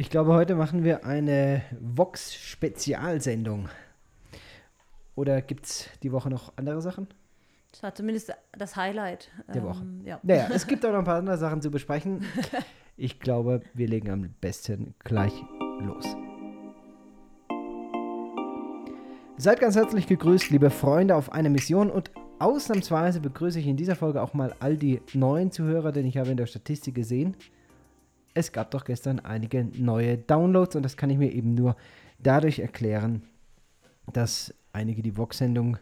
Ich glaube, heute machen wir eine Vox-Spezialsendung. Oder gibt es die Woche noch andere Sachen? Das war zumindest das Highlight der Woche. Ähm, ja. Naja, es gibt auch noch ein paar andere Sachen zu besprechen. Ich glaube, wir legen am besten gleich los. Seid ganz herzlich gegrüßt, liebe Freunde auf eine Mission und ausnahmsweise begrüße ich in dieser Folge auch mal all die neuen Zuhörer, denn ich habe in der Statistik gesehen, es gab doch gestern einige neue Downloads und das kann ich mir eben nur dadurch erklären, dass einige die Vox-Sendung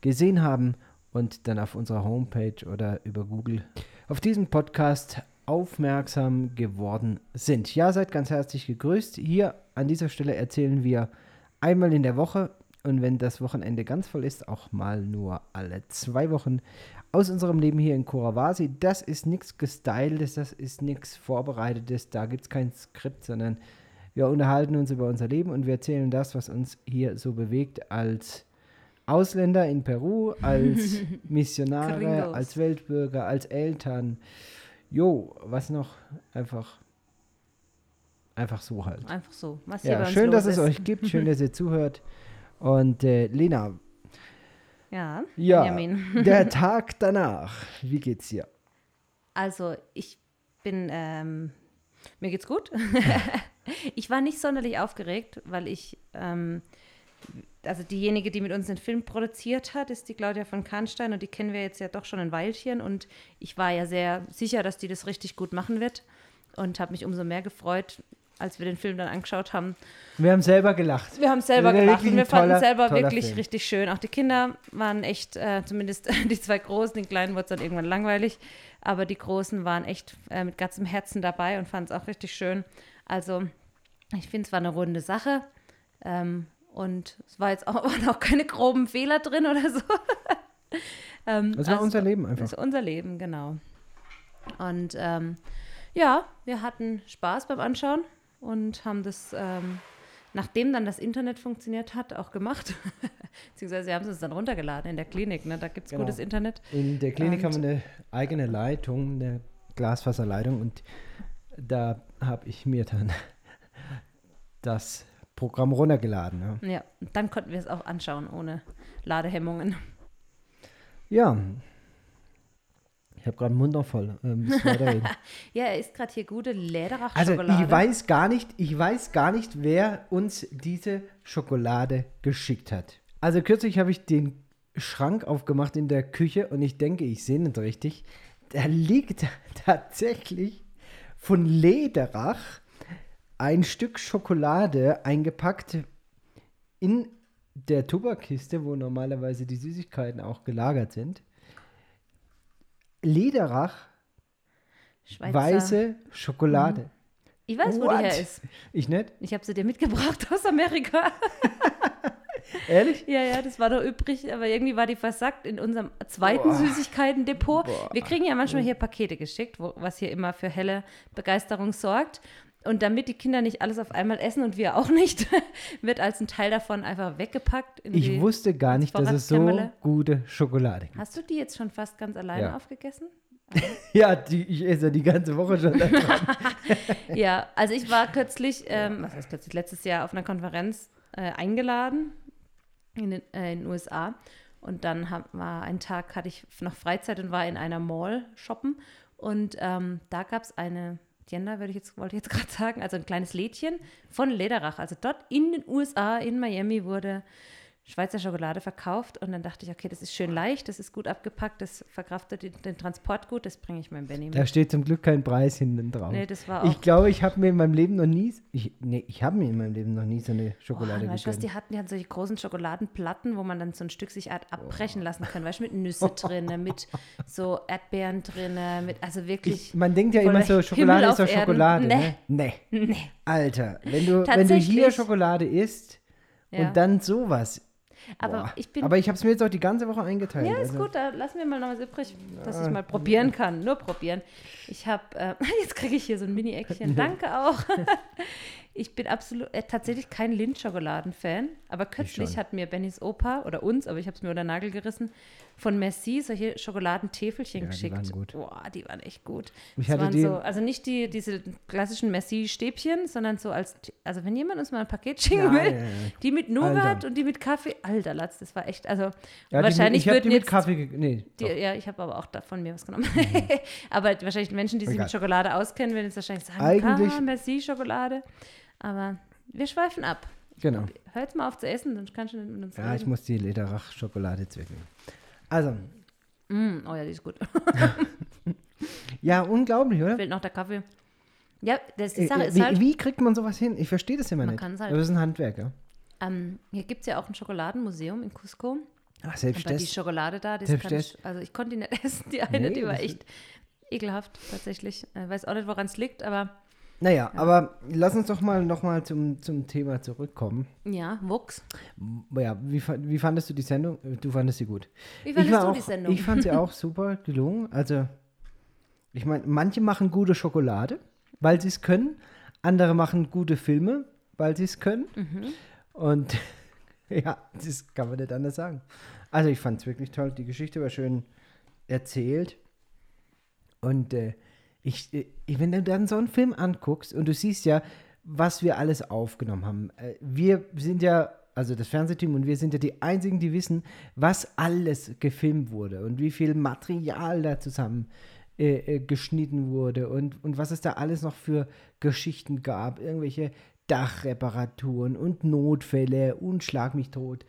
gesehen haben und dann auf unserer Homepage oder über Google auf diesen Podcast aufmerksam geworden sind. Ja, seid ganz herzlich gegrüßt. Hier an dieser Stelle erzählen wir einmal in der Woche und wenn das Wochenende ganz voll ist, auch mal nur alle zwei Wochen aus unserem Leben hier in Kurawasi. Das ist nichts Gestyltes, das ist nichts Vorbereitetes, da gibt es kein Skript, sondern wir unterhalten uns über unser Leben und wir erzählen das, was uns hier so bewegt als Ausländer in Peru, als Missionare, als Weltbürger, als Eltern. Jo, was noch? Einfach, einfach so halt. Einfach so. Was Ja, schön, dass es ist. euch gibt, schön, dass ihr zuhört. Und äh, Lena, Ja, ja, Benjamin. der Tag danach, wie geht's dir? Also, ich bin, ähm, mir geht's gut. ich war nicht sonderlich aufgeregt, weil ich, ähm, also diejenige, die mit uns den Film produziert hat, ist die Claudia von Kahnstein und die kennen wir jetzt ja doch schon ein Weilchen und ich war ja sehr sicher, dass die das richtig gut machen wird und habe mich umso mehr gefreut, als wir den Film dann angeschaut haben, Wir haben selber gelacht. Wir haben selber war gelacht und wir ein toller- fanden selber toller wirklich Film. richtig schön. Auch die Kinder waren echt, äh, zumindest die zwei Großen, den Kleinen wurde es dann irgendwann langweilig, aber die Großen waren echt äh, mit ganzem Herzen dabei und fanden es auch richtig schön. Also ich finde, es war eine runde Sache ähm, und es war jetzt auch, waren auch keine groben Fehler drin oder so. ähm, Das war also- unser Leben einfach. das ist unser Leben, genau. Und ähm, ja, wir hatten Spaß beim Anschauen und haben das, ähm, nachdem dann das Internet funktioniert hat, auch gemacht. Beziehungsweise wir haben es dann runtergeladen in der Klinik, ne? da gibt es Genau. gutes Internet. In der Klinik Und- haben wir eine eigene Leitung, eine Glasfaserleitung und da habe ich mir dann das Programm runtergeladen. Ja, Ja, dann konnten wir es auch anschauen ohne Ladehemmungen. ja. Ich habe gerade den Mund noch voll. Ähm. Ja, er isst gerade hier gute Also Lederach-Schokolade. ich weiß gar nicht, ich weiß gar nicht, wer uns diese Schokolade geschickt hat. Also kürzlich habe ich den Schrank aufgemacht in der Küche und ich denke, ich sehe nicht richtig. Da liegt tatsächlich von Lederach ein Stück Schokolade eingepackt in der Tubakkiste, wo normalerweise die Süßigkeiten auch gelagert sind. Lederach, Schweizer. weiße Schokolade. Ich weiß, wo What? die her ist. Ich nicht? Ich habe sie dir mitgebracht aus Amerika. Ehrlich? Ja, ja, das war doch übrig, aber irgendwie war die versackt in unserem zweiten. Süßigkeiten-Depot. Wir kriegen ja manchmal hier Pakete geschickt, wo, was hier immer für helle Begeisterung sorgt. Und damit die Kinder nicht alles auf einmal essen und wir auch nicht, wird als ein Teil davon einfach weggepackt. In Ich wusste gar nicht, dass es so gute Schokolade gibt. Hast du die jetzt schon fast ganz alleine Ja. aufgegessen? Ja, die, ich esse die ganze Woche schon. Ja, also ich war kürzlich, ähm, was heißt kürzlich, letztes Jahr auf einer Konferenz äh, eingeladen in den, äh, in den USA. Und dann hab, war ein Tag, hatte ich noch Freizeit und war in einer Mall shoppen. Und ähm, da gab es eine Diana, würde ich jetzt, wollte ich jetzt gerade sagen, also ein kleines Lädchen von Lederach. Also dort in den USA, in Miami, wurde Schweizer Schokolade verkauft. Und dann dachte ich, okay, das ist schön leicht, das ist gut abgepackt, das verkraftet den, den Transport gut, das bringe ich meinem Benny mit. Da steht zum Glück kein Preis hinten drauf. Nee, das war auch ich glaube, ich habe mir in meinem Leben noch nie, ich, nee, ich habe mir in meinem Leben noch nie so eine Schokolade Oh, weißt du, was die hatten? Die hatten solche großen Schokoladenplatten, wo man dann so ein Stück sich abbrechen lassen kann. Weißt du, mit Nüsse drin, mit so Erdbeeren drin, mit, also wirklich. Ich, man denkt ja immer so, Schokolade ist doch Erden. Schokolade. Nee. Ne? Nee. nee. Alter, wenn du, wenn du hier Schokolade isst Ja. und dann sowas. Aber boah. ich bin. Aber ich habe es mir jetzt auch die ganze Woche eingeteilt. ja, ist also. gut, da lassen wir mal noch was übrig, dass ich mal probieren kann. Nur probieren. Ich habe, äh, jetzt kriege ich hier so ein Mini-Eckchen. Danke auch. Ich bin absolut äh, tatsächlich kein Lindschokoladen-Fan, aber kürzlich hat mir Bennys Opa oder uns, aber ich habe es mir unter den Nagel gerissen, von Merci solche Schokoladentäfelchen Ja, die geschickt. waren gut. Boah, die waren echt gut. Ich Das hatte die- so, also nicht die, diese klassischen Merci-Stäbchen, sondern so als, also wenn jemand uns mal ein Paket schicken Ja, will, ja, die mit Nougat und die mit Kaffee, alter Latz, das war echt, also Ja, wahrscheinlich die, ich die würden mit jetzt Kaffee, nee, die, ja, ich habe aber auch da von mir was genommen. aber wahrscheinlich Menschen, die sich Egal. mit Schokolade auskennen, werden jetzt wahrscheinlich sagen, Eigentlich- ah, merci Schokolade. Aber wir schweifen ab. genau. Hör jetzt mal auf zu essen, sonst kannst du nicht mit uns Ja, ich reden. muss die Lederach-Schokolade zwicken. Also, Mm, oh ja, die ist gut. ja, unglaublich, oder? Fehlt noch der Kaffee. Ja, das die Äh, Sache äh, ist wie, halt, wie kriegt man sowas hin? Ich verstehe das immer Man nicht. kann's halt. Das ist ein Handwerk, ja? ähm, hier gibt es ja auch ein Schokoladenmuseum in Cusco. Ach, selbst Aber die das. Schokolade da, das kann ich, das- also ich konnte die nicht essen, die eine, Nee, die war das echt ekelhaft tatsächlich. Äh, weiß auch nicht, woran es liegt, aber Naja, aber lass uns doch mal nochmal zum, zum Thema zurückkommen. ja, Wuchs. Ja, wie, wie fandest du die Sendung? Du fandest sie gut. Wie fandest du auch, die Sendung? Ich fand sie auch super gelungen. Also, ich meine, manche machen gute Schokolade, weil sie es können. Andere machen gute Filme, weil sie es können. Mhm. Und ja, das kann man nicht anders sagen. Also, ich fand es wirklich toll. Die Geschichte war schön erzählt. Und äh, ich, äh, wenn du dann so einen Film anguckst und du siehst ja, was wir alles aufgenommen haben. Äh, wir sind ja, also das Fernsehteam und wir sind ja die Einzigen, die wissen, was alles gefilmt wurde und wie viel Material da zusammen äh, äh, geschnitten wurde und, und was es da alles noch für Geschichten gab. Irgendwelche Dachreparaturen und Notfälle und Schlag mich tot.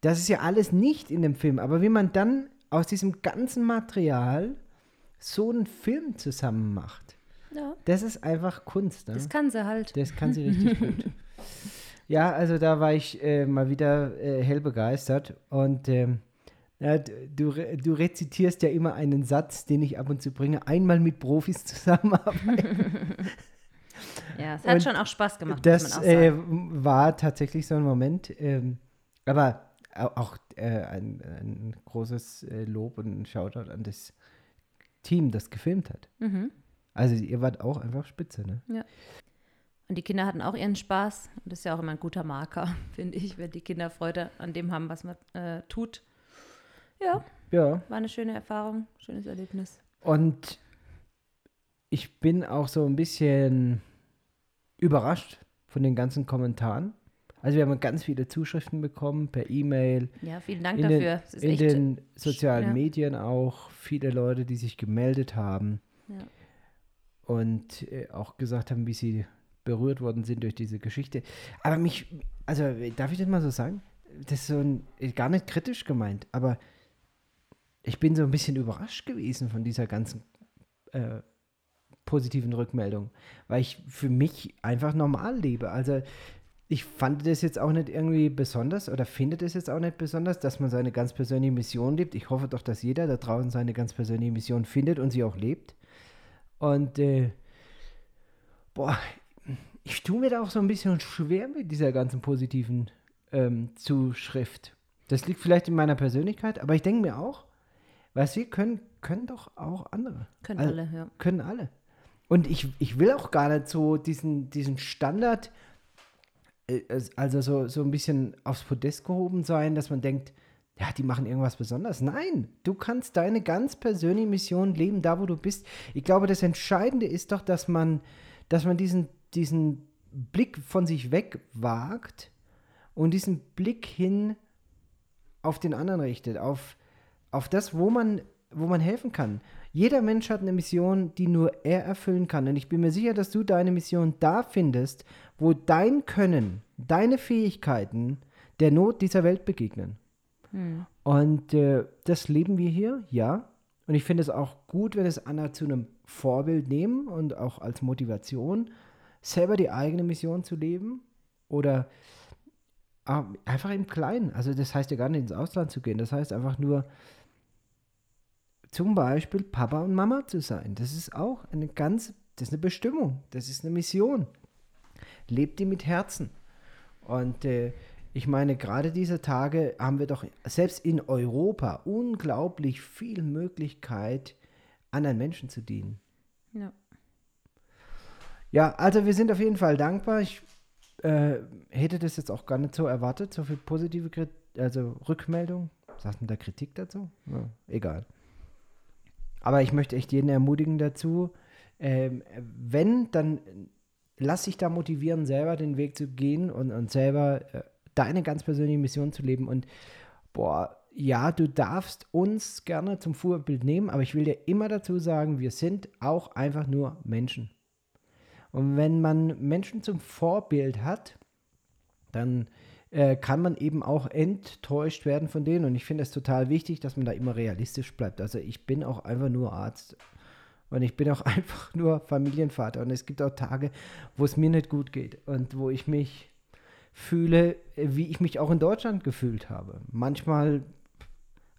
Das ist ja alles nicht in dem Film. Aber wie man dann aus diesem ganzen Material so einen Film zusammen macht, Ja, das ist einfach Kunst. Ne? das kann sie halt. Das kann sie richtig gut. Ja, also da war ich äh, mal wieder äh, hell begeistert. Und ähm, ja, du, du rezitierst ja immer einen Satz, den ich ab und zu bringe. Einmal mit Profis zusammenarbeiten. Ja, es hat Und schon auch Spaß gemacht, Das man auch äh, war tatsächlich so ein Moment. Ähm, aber au- auch äh, ein, ein großes äh, Lob und ein Shoutout an das Team, das gefilmt hat. Mhm. Also ihr wart auch einfach spitze, ne? Und die Kinder hatten auch ihren Spaß. Und das ist ja auch immer ein guter Marker, finde ich, wenn die Kinder Freude an dem haben, was man äh, tut. Ja, Ja. war eine schöne Erfahrung, schönes Erlebnis. Und ich bin auch so ein bisschen überrascht von den ganzen Kommentaren. Also wir haben ganz viele Zuschriften bekommen per E-Mail, Ja, vielen Dank in dafür. den, in den sozialen ja. Medien auch viele Leute, die sich gemeldet haben Ja. und äh, auch gesagt haben, wie sie berührt worden sind durch diese Geschichte. Aber mich, also darf ich das mal so sagen? Das ist so ein, äh, gar nicht kritisch gemeint, aber ich bin so ein bisschen überrascht gewesen von dieser ganzen äh, positiven Rückmeldung, weil ich für mich einfach normal lebe. Also ich fand das jetzt auch nicht irgendwie besonders oder finde das jetzt auch nicht besonders, dass man seine ganz persönliche Mission lebt. Ich hoffe doch, dass jeder da draußen seine ganz persönliche Mission findet und sie auch lebt. Und äh, boah, ich tue mir da auch so ein bisschen schwer mit dieser ganzen positiven ähm, Zuschrift. Das liegt vielleicht in meiner Persönlichkeit, aber ich denke mir auch, was wir können, können doch auch andere. können Also- alle, ja. Können alle. Und ich, ich will auch gar nicht so diesen, diesen Standard, also so, so ein bisschen aufs Podest gehoben sein, dass man denkt, ja, die machen irgendwas Besonderes. Nein, du kannst deine ganz persönliche Mission leben, da wo du bist. Ich glaube, das Entscheidende ist doch, dass man, dass man diesen, diesen Blick von sich weg wagt und diesen Blick hin auf den anderen richtet, auf, auf das, wo man, wo man helfen kann. Jeder Mensch hat eine Mission, die nur er erfüllen kann. Und ich bin mir sicher, dass du deine Mission da findest, wo dein Können, deine Fähigkeiten der Not dieser Welt begegnen. Und äh, das leben wir hier, ja. Und ich finde es auch gut, wenn es andere zu einem Vorbild nehmen und auch als Motivation, selber die eigene Mission zu leben oder einfach im Kleinen. Also das heißt ja gar nicht ins Ausland zu gehen. Das heißt einfach nur zum Beispiel Papa und Mama zu sein. Das ist auch eine ganz, das ist eine Bestimmung. Das ist eine Mission. Lebt die mit Herzen. Und äh, ich meine, gerade diese Tage haben wir doch selbst in Europa unglaublich viel Möglichkeit, anderen Menschen zu dienen. ja. Ja, also wir sind auf jeden Fall dankbar. Ich äh, hätte das jetzt auch gar nicht so erwartet, so viel positive Krit also Rückmeldung. Sagt man da Kritik dazu? Ja, egal. Aber ich möchte echt jeden ermutigen dazu, ähm, wenn, dann lass dich da motivieren, selber den Weg zu gehen und, und selber äh, deine ganz persönliche Mission zu leben. Und boah, ja, du darfst uns gerne zum Vorbild nehmen, aber ich will dir immer dazu sagen, wir sind auch einfach nur Menschen. Und wenn man Menschen zum Vorbild hat, dann äh, kann man eben auch enttäuscht werden von denen. Und ich finde es total wichtig, dass man da immer realistisch bleibt. Also ich bin auch einfach nur Arzt. Und ich bin auch einfach nur Familienvater. Und es gibt auch Tage, wo es mir nicht gut geht und wo ich mich fühle, wie ich mich auch in Deutschland gefühlt habe. Manchmal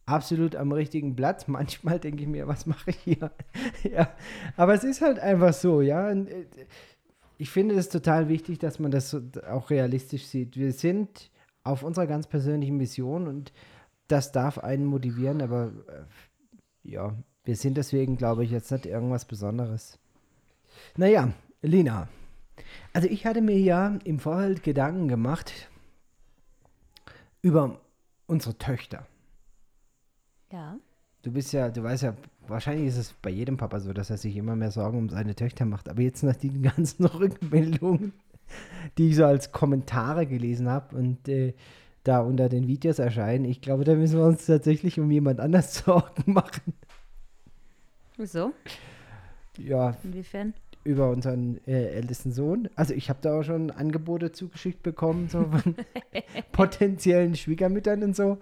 absolut am richtigen Platz. Manchmal denke ich mir, was mache ich hier? ja, aber es ist halt einfach so, ja. Ich finde es total wichtig, dass man das auch realistisch sieht. Wir sind auf unserer ganz persönlichen Mission und das darf einen motivieren, aber äh, ja, wir sind deswegen, glaube ich, jetzt nicht irgendwas Besonderes. Naja, Lina. Also ich hatte mir ja im Vorfeld Gedanken gemacht über unsere Töchter. Ja. Du bist ja, du weißt ja, wahrscheinlich ist es bei jedem Papa so, dass er sich immer mehr Sorgen um seine Töchter macht. Aber jetzt nach den ganzen Rückmeldungen, die ich so als Kommentare gelesen habe und äh, da unter den Videos erscheinen, ich glaube, da müssen wir uns tatsächlich um jemand anders Sorgen machen. Wieso? Ja. Inwiefern? Über unseren äh, ältesten Sohn. Also ich habe da auch schon Angebote zugeschickt bekommen, so von potenziellen Schwiegermüttern und so.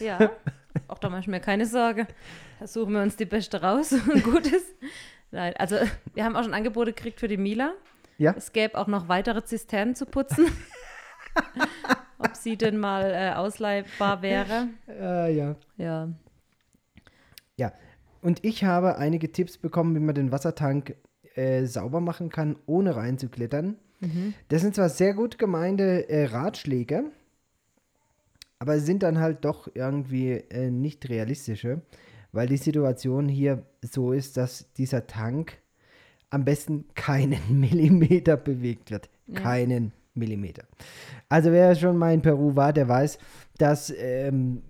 Ja. Auch da mache ich mir keine Sorge. Da suchen wir uns die Beste raus und Gutes. Nein, also wir haben auch schon Angebote gekriegt für die Mila. Ja. Es gäbe auch noch weitere Zisternen zu putzen. Ob sie denn mal äh, ausleihbar wäre. Äh, ja. Ja. Ja. Und ich habe einige Tipps bekommen, wie man den Wassertank äh, sauber machen kann, ohne reinzuklettern. Mhm. Das sind zwar sehr gut gemeinte äh, Ratschläge, aber sind dann halt doch irgendwie äh, nicht realistische, weil die Situation hier so ist, dass dieser Tank am besten keinen Millimeter bewegt wird. Ja. Keinen Millimeter. Also wer schon mal in Peru war, der weiß, dass ähm,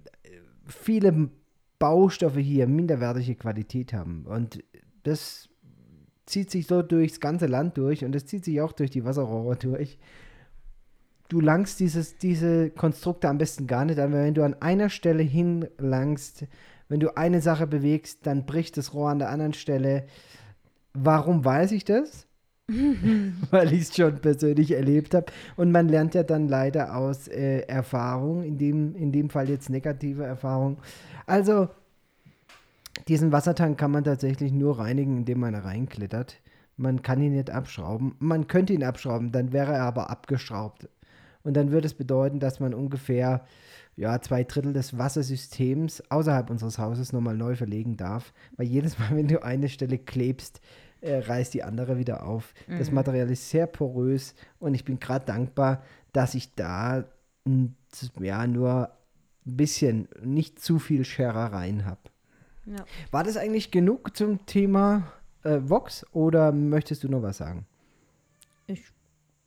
viele Baustoffe hier minderwertige Qualität haben. Und das zieht sich so durchs ganze Land durch und das zieht sich auch durch die Wasserrohre durch du langst dieses, diese Konstrukte am besten gar nicht an, weil wenn du an einer Stelle hinlangst, wenn du eine Sache bewegst, dann bricht das Rohr an der anderen Stelle. Warum weiß ich das? weil ich es schon persönlich erlebt habe. Und man lernt ja dann leider aus äh, Erfahrung, in dem, in dem Fall jetzt negative Erfahrung. Also, diesen Wassertank kann man tatsächlich nur reinigen, indem man reinklettert. Man kann ihn nicht abschrauben. Man könnte ihn abschrauben, dann wäre er aber abgeschraubt. Und dann würde es bedeuten, dass man ungefähr ja, zwei Drittel des Wassersystems außerhalb unseres Hauses nochmal neu verlegen darf. Weil jedes Mal, wenn du eine Stelle klebst, äh, reißt die andere wieder auf. Mhm. Das Material ist sehr porös und ich bin gerade dankbar, dass ich da ja nur ein bisschen, nicht zu viel Scherereien habe. Ja. War das eigentlich genug zum Thema äh, Vox oder möchtest du noch was sagen? Ich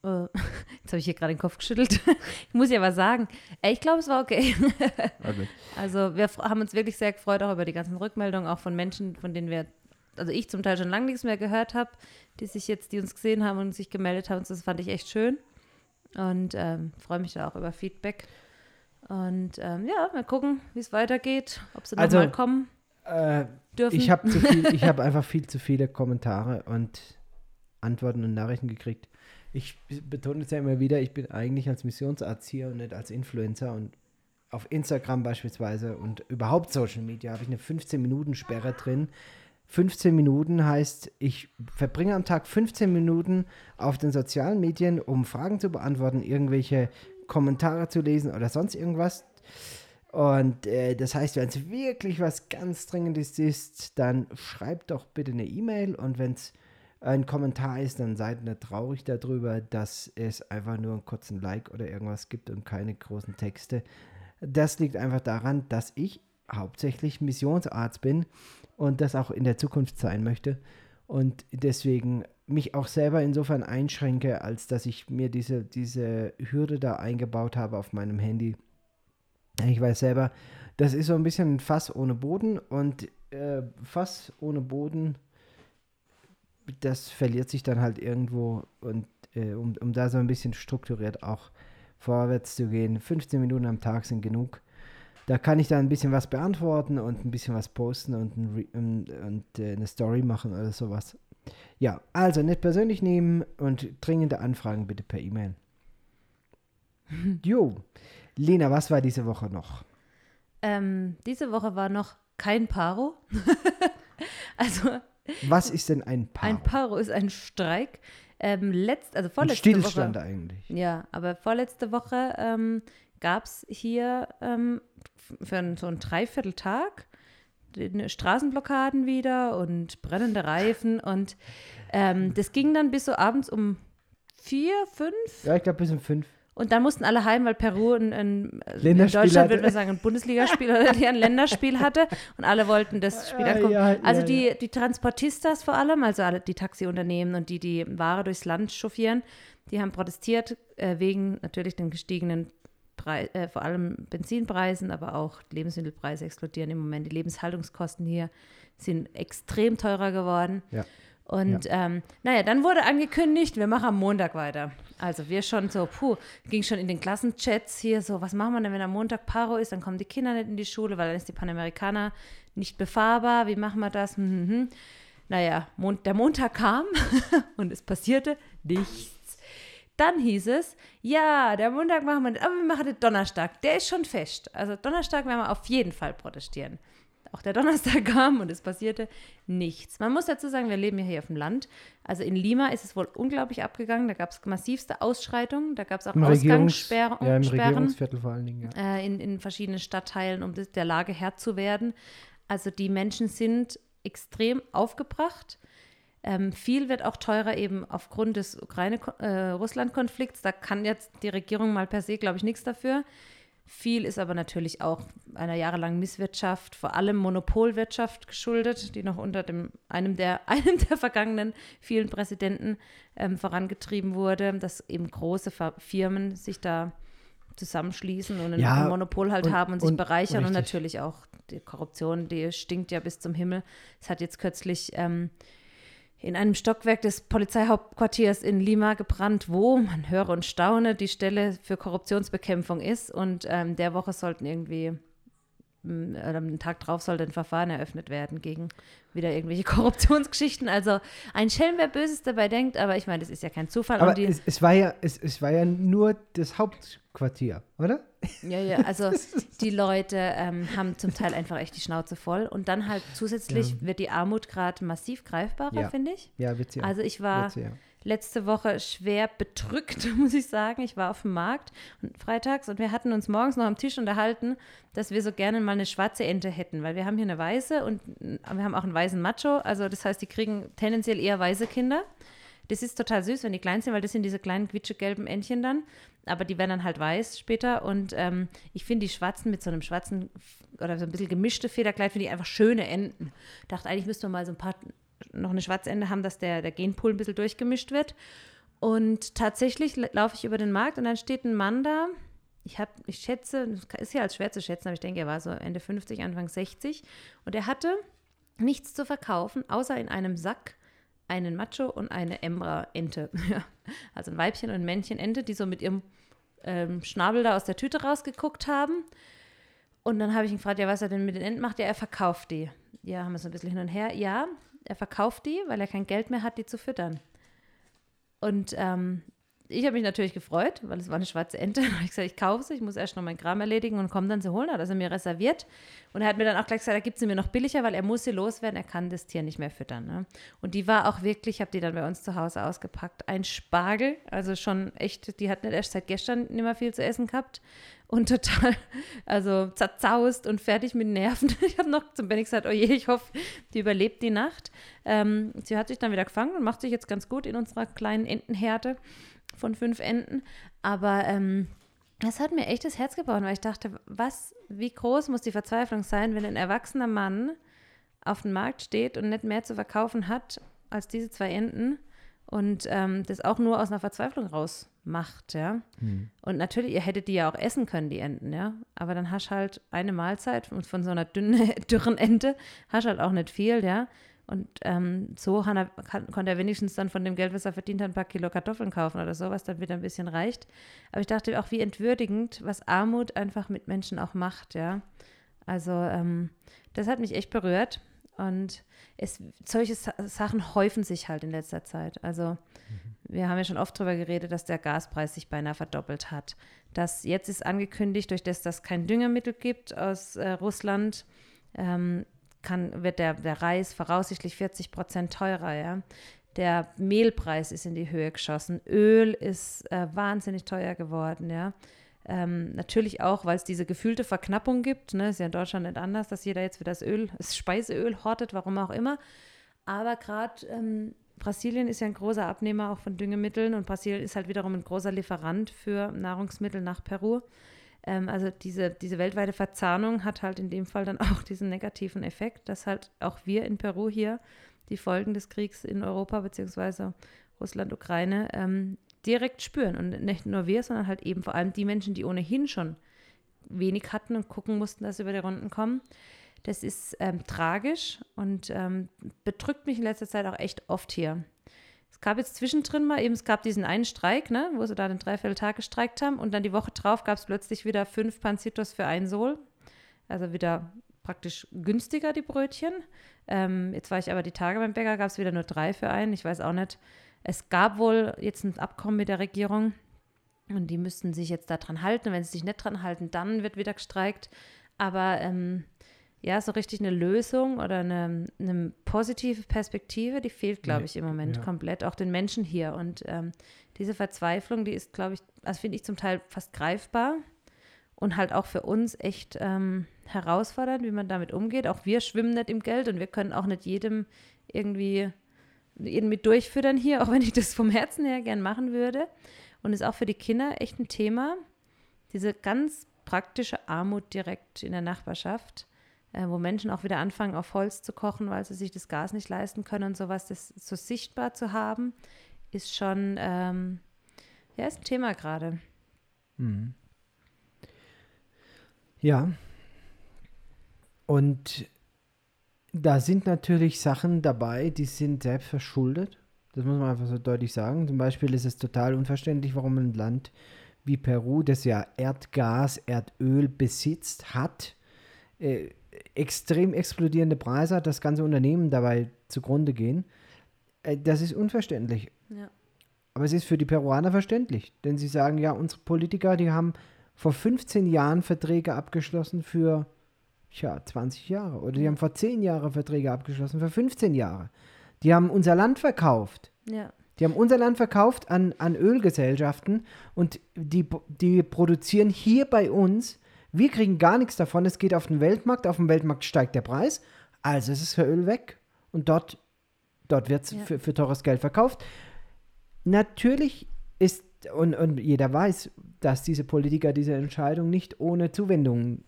äh, jetzt habe ich hier gerade den Kopf geschüttelt. ich muss ja was sagen. Ich glaube, es war okay. okay. Also wir haben uns wirklich sehr gefreut, auch über die ganzen Rückmeldungen, auch von Menschen, von denen wir, also ich zum Teil schon lange nichts mehr gehört habe, die sich jetzt, die uns gesehen haben und sich gemeldet haben. Das fand ich echt schön. Und ähm, freue mich da auch über Feedback. Und ähm, ja, mal gucken, wie es weitergeht, ob sie also, nochmal kommen äh, dürfen. Ich habe hab einfach viel zu viele Kommentare und Antworten und Nachrichten gekriegt ich betone es ja immer wieder, ich bin eigentlich als Missionsarzt hier und nicht als Influencer und auf Instagram beispielsweise und überhaupt Social Media habe ich eine 15-Minuten-Sperre drin. 15 Minuten heißt, ich verbringe am Tag 15 Minuten auf den sozialen Medien, um Fragen zu beantworten, irgendwelche Kommentare zu lesen oder sonst irgendwas. Und äh, das heißt, wenn es wirklich was ganz Dringendes ist, dann schreibt doch bitte eine E-Mail und wenn es ein Kommentar ist, dann seid nicht traurig darüber, dass es einfach nur einen kurzen Like oder irgendwas gibt und keine großen Texte. Das liegt einfach daran, dass ich hauptsächlich Missionsarzt bin und das auch in der Zukunft sein möchte. Und deswegen mich auch selber insofern einschränke, als dass ich mir diese, diese Hürde da eingebaut habe auf meinem Handy. Ich weiß selber, das ist so ein bisschen ein Fass ohne Boden und äh, Fass ohne Boden, das verliert sich dann halt irgendwo und äh, um, um da so ein bisschen strukturiert auch vorwärts zu gehen. 15 Minuten am Tag sind genug. Da kann ich dann ein bisschen was beantworten und ein bisschen was posten und, ein und, und äh, eine Story machen oder sowas. Ja, also nicht persönlich nehmen und dringende Anfragen bitte per E-Mail. jo, Lena, was war diese Woche noch? Ähm, diese Woche war noch kein Paro. also. Was ist denn ein Paro? Ein Paro ist ein Streik. Ähm, letzt, also vorletzte ein Stillstand Woche, eigentlich. Ja, aber vorletzte Woche ähm, gab es hier ähm, für so einen Dreivierteltag Straßenblockaden wieder und brennende Reifen und ähm, das ging dann bis so abends um vier, fünf. Ja, ich glaube bis um fünf. Und dann mussten alle heim, weil Peru ein, ein in Deutschland würde man sagen, ein Bundesligaspiel oder ein Länderspiel hatte und alle wollten das Spiel angucken. Ja, ja, also die, ja. die Transportistas vor allem, also alle die Taxiunternehmen und die die Ware durchs Land chauffieren, die haben protestiert äh, wegen natürlich den gestiegenen Preis, äh, vor allem Benzinpreisen, aber auch Lebensmittelpreise explodieren im Moment. Die Lebenshaltungskosten hier sind extrem teurer geworden. Ja. Und ja. ähm, naja, dann wurde angekündigt, wir machen am Montag weiter. Also wir schon so, puh, ging schon in den Klassenchats hier so, was machen wir denn, wenn am Montag Paro ist, dann kommen die Kinder nicht in die Schule, weil dann ist die Panamerikaner nicht befahrbar, wie machen wir das? Hm, hm, hm. Naja, Mon der Montag kam und es passierte nichts. Dann hieß es, ja, der Montag machen wir nicht, aber wir machen den Donnerstag, der ist schon fest. Also Donnerstag werden wir auf jeden Fall protestieren. Auch der Donnerstag kam und es passierte nichts. Man muss dazu sagen, wir leben ja hier auf dem Land. Also in Lima ist es wohl unglaublich abgegangen. Da gab es massivste Ausschreitungen. Da gab es auch Im Ausgangssperren. Ja, im Regierungsviertel vor allen Dingen. Ja. Äh, in, in verschiedenen Stadtteilen, um der Lage Herr zu werden. Also die Menschen sind extrem aufgebracht. Ähm, viel wird auch teurer eben aufgrund des Ukraine-Russland-Konflikts. Äh, da kann jetzt die Regierung mal per se, glaube ich, nichts dafür. Viel ist aber natürlich auch einer jahrelangen Misswirtschaft, vor allem Monopolwirtschaft geschuldet, die noch unter dem, einem, der, einem der vergangenen vielen Präsidenten ähm, vorangetrieben wurde, dass eben große Firmen sich da zusammenschließen und ein ja, Monopol halt und, haben und sich und, bereichern richtig. und natürlich auch die Korruption, die stinkt ja bis zum Himmel. Es hat jetzt kürzlich ähm, in einem Stockwerk des Polizeihauptquartiers in Lima gebrannt, wo, man höre und staune, die Stelle für Korruptionsbekämpfung ist. Und ähm, der Woche sollten irgendwie, am Tag drauf sollte ein Verfahren eröffnet werden gegen wieder irgendwelche Korruptionsgeschichten. Also ein Schelm, wer Böses dabei denkt, aber ich meine, das ist ja kein Zufall. Aber es, es, war ja, es, es war ja nur das Hauptquartier, oder? Ja, ja, also die Leute ähm, haben zum Teil einfach echt die Schnauze voll. Und dann halt zusätzlich ja. wird die Armut gerade massiv greifbarer, ja. finde ich. Ja, wird sie auch. Also ich war sie, ja. Letzte Woche schwer bedrückt, muss ich sagen. Ich war auf dem Markt freitags und wir hatten uns morgens noch am Tisch unterhalten, dass wir so gerne mal eine schwarze Ente hätten, weil wir haben hier eine weiße und wir haben auch einen weißen Macho. Also das heißt, die kriegen tendenziell eher weiße Kinder. Das ist total süß, wenn die klein sind, weil das sind diese kleinen quietschegelben Entchen dann aber die werden dann halt weiß später. Und ähm, ich finde die schwarzen mit so einem schwarzen oder so ein bisschen gemischte Federkleid, finde ich einfach schöne Enden. Dachte eigentlich müsste man mal so ein paar, noch eine schwarze Ende haben, dass der, der Genpool ein bisschen durchgemischt wird. Und tatsächlich laufe ich über den Markt und dann steht ein Mann da. Ich, hab, ich schätze, ist ja als schwer zu schätzen, aber ich denke, er war so Ende 50, Anfang 60. Und er hatte nichts zu verkaufen, außer in einem Sack einen Macho und eine Embra-Ente. also ein Weibchen und ein Männchen-Ente, die so mit ihrem ähm, Schnabel da aus der Tüte rausgeguckt haben. Und dann habe ich ihn gefragt, ja, was er denn mit den Enten macht. Ja, er verkauft die. Ja, haben wir so ein bisschen hin und her. Ja, er verkauft die, weil er kein Geld mehr hat, die zu füttern. Und ähm, ich habe mich natürlich gefreut, weil es war eine schwarze Ente. Ich gesagt, ich kaufe sie, ich muss erst noch meinen Kram erledigen und komme dann sie holen. Hat er mir reserviert. Und er hat mir dann auch gleich gesagt, da gibt sie mir noch billiger, weil er muss sie loswerden, er kann das Tier nicht mehr füttern. Ne? Und die war auch wirklich, ich habe die dann bei uns zu Hause ausgepackt, ein Spargel. Also schon echt, die hat nicht erst seit gestern nicht mehr viel zu essen gehabt. Und total, also zerzaust und fertig mit Nerven. Ich habe noch zum Benny gesagt, oh je, ich hoffe, die überlebt die Nacht. Ähm, sie hat sich dann wieder gefangen und macht sich jetzt ganz gut in unserer kleinen Entenhärte von fünf Enden. Aber ähm, das hat mir echt das Herz gebrochen, weil ich dachte, was, wie groß muss die Verzweiflung sein, wenn ein erwachsener Mann auf dem Markt steht und nicht mehr zu verkaufen hat als diese zwei Enden und ähm, das auch nur aus einer Verzweiflung raus macht, ja. Hm. Und natürlich, ihr hättet die ja auch essen können, die Enten, ja. Aber dann hast halt eine Mahlzeit und von so einer dünne, dürren Ente hast halt auch nicht viel, ja. Und ähm, so er, kann, konnte er wenigstens dann von dem Geld, was er verdient hat, ein paar Kilo Kartoffeln kaufen oder so, was dann wieder ein bisschen reicht. Aber ich dachte auch, wie entwürdigend, was Armut einfach mit Menschen auch macht, ja. Also ähm, das hat mich echt berührt. Und es, solche Sachen häufen sich halt in letzter Zeit. Also mhm. wir haben ja schon oft darüber geredet, dass der Gaspreis sich beinahe verdoppelt hat. Dass jetzt ist angekündigt, durch das, dass es kein Düngermittel gibt aus äh, Russland, ähm, kann, wird der, der Reis voraussichtlich 40 Prozent teurer. Ja? Der Mehlpreis ist in die Höhe geschossen. Öl ist äh, wahnsinnig teuer geworden. Ja? Ähm, natürlich auch, weil es diese gefühlte Verknappung gibt. Ne? Ist ja in Deutschland nicht anders, dass jeder jetzt wieder das Öl, das Speiseöl hortet, warum auch immer. Aber gerade ähm, Brasilien ist ja ein großer Abnehmer auch von Düngemitteln und Brasilien ist halt wiederum ein großer Lieferant für Nahrungsmittel nach Peru. Ähm, also diese, diese weltweite Verzahnung hat halt in dem Fall dann auch diesen negativen Effekt, dass halt auch wir in Peru hier die Folgen des Kriegs in Europa beziehungsweise Russland, Ukraine ähm, direkt spüren. Und nicht nur wir, sondern halt eben vor allem die Menschen, die ohnehin schon wenig hatten und gucken mussten, dass sie über die Runden kommen. Das ist ähm, tragisch und ähm, bedrückt mich in letzter Zeit auch echt oft hier. Es gab jetzt zwischendrin mal eben, es gab diesen einen Streik, ne, wo sie da den Dreivierteltag gestreikt haben und dann die Woche drauf gab es plötzlich wieder fünf Panzitos für ein Sol. Also wieder praktisch günstiger, die Brötchen. Ähm, jetzt war ich aber die Tage beim Bäcker, gab es wieder nur drei für einen. Ich weiß auch nicht, es gab wohl jetzt ein Abkommen mit der Regierung und die müssten sich jetzt daran halten. Wenn sie sich nicht dran halten, dann wird wieder gestreikt. Aber ähm, ja, so richtig eine Lösung oder eine, eine positive Perspektive, die fehlt, glaube ich, im Moment ja. komplett, auch den Menschen hier. Und ähm, diese Verzweiflung, die ist, glaube ich, also finde ich zum Teil fast greifbar und halt auch für uns echt ähm, herausfordernd, wie man damit umgeht. Auch wir schwimmen nicht im Geld und wir können auch nicht jedem irgendwie jeden mit durchfüttern hier, auch wenn ich das vom Herzen her gern machen würde. Und ist auch für die Kinder echt ein Thema. Diese ganz praktische Armut direkt in der Nachbarschaft, äh, wo Menschen auch wieder anfangen, auf Holz zu kochen, weil sie sich das Gas nicht leisten können und sowas, das so sichtbar zu haben, ist schon, ähm, ja, ist ein Thema gerade. Mhm. Ja. Und da sind natürlich Sachen dabei, die sind selbst verschuldet. Das muss man einfach so deutlich sagen. Zum Beispiel ist es total unverständlich, warum ein Land wie Peru, das ja Erdgas, Erdöl besitzt, hat, äh, extrem explodierende Preise hat, das ganze Unternehmen dabei zugrunde gehen. Äh, das ist unverständlich. Ja. Aber es ist für die Peruaner verständlich, denn sie sagen ja, unsere Politiker, die haben vor 15 Jahren Verträge abgeschlossen für Tja, 20 Jahre. Oder die haben vor 10 Jahren Verträge abgeschlossen, für 15 Jahre. Die haben unser Land verkauft. Ja. Die haben unser Land verkauft an, an Ölgesellschaften und die, die produzieren hier bei uns. Wir kriegen gar nichts davon. Es geht auf den Weltmarkt. Auf dem Weltmarkt steigt der Preis. Also ist es für Öl weg. Und dort, dort wird es ja. für, für teures Geld verkauft. Natürlich ist, und, und jeder weiß, dass diese Politiker diese Entscheidung nicht ohne Zuwendung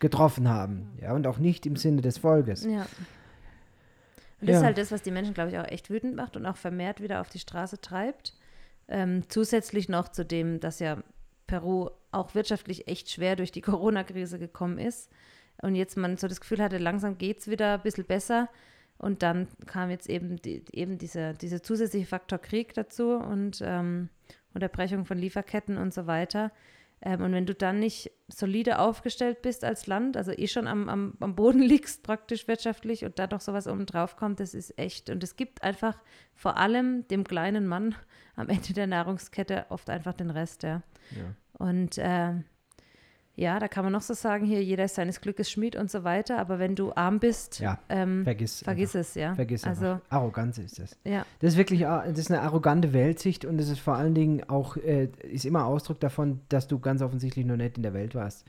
getroffen haben. Ja, und auch nicht im Sinne des Volkes. Ja. Und das ja. ist halt das, was die Menschen, glaube ich, auch echt wütend macht und auch vermehrt wieder auf die Straße treibt. Ähm, zusätzlich noch zu dem, dass ja Peru auch wirtschaftlich echt schwer durch die Corona-Krise gekommen ist. Und jetzt man so das Gefühl hatte, langsam geht es wieder ein bisschen besser. Und dann kam jetzt eben, die, eben dieser diese zusätzliche Faktor Krieg dazu und ähm, Unterbrechung von Lieferketten und so weiter. Ähm, und wenn du dann nicht solide aufgestellt bist als Land, also eh schon am, am, am Boden liegst praktisch wirtschaftlich und da noch sowas oben drauf kommt, das ist echt. Und es gibt einfach vor allem dem kleinen Mann am Ende der Nahrungskette oft einfach den Rest, ja. ja. Und äh, ja, da kann man noch so sagen, hier jeder ist seines Glückes Schmied und so weiter, aber wenn du arm bist, ja, ähm, vergiss, vergiss es, ja. Vergiss also einfach. Arroganz ist das. Ja. Das ist wirklich, das ist eine arrogante Weltsicht und das ist vor allen Dingen auch, äh, ist immer Ausdruck davon, dass du ganz offensichtlich noch nicht in der Welt warst.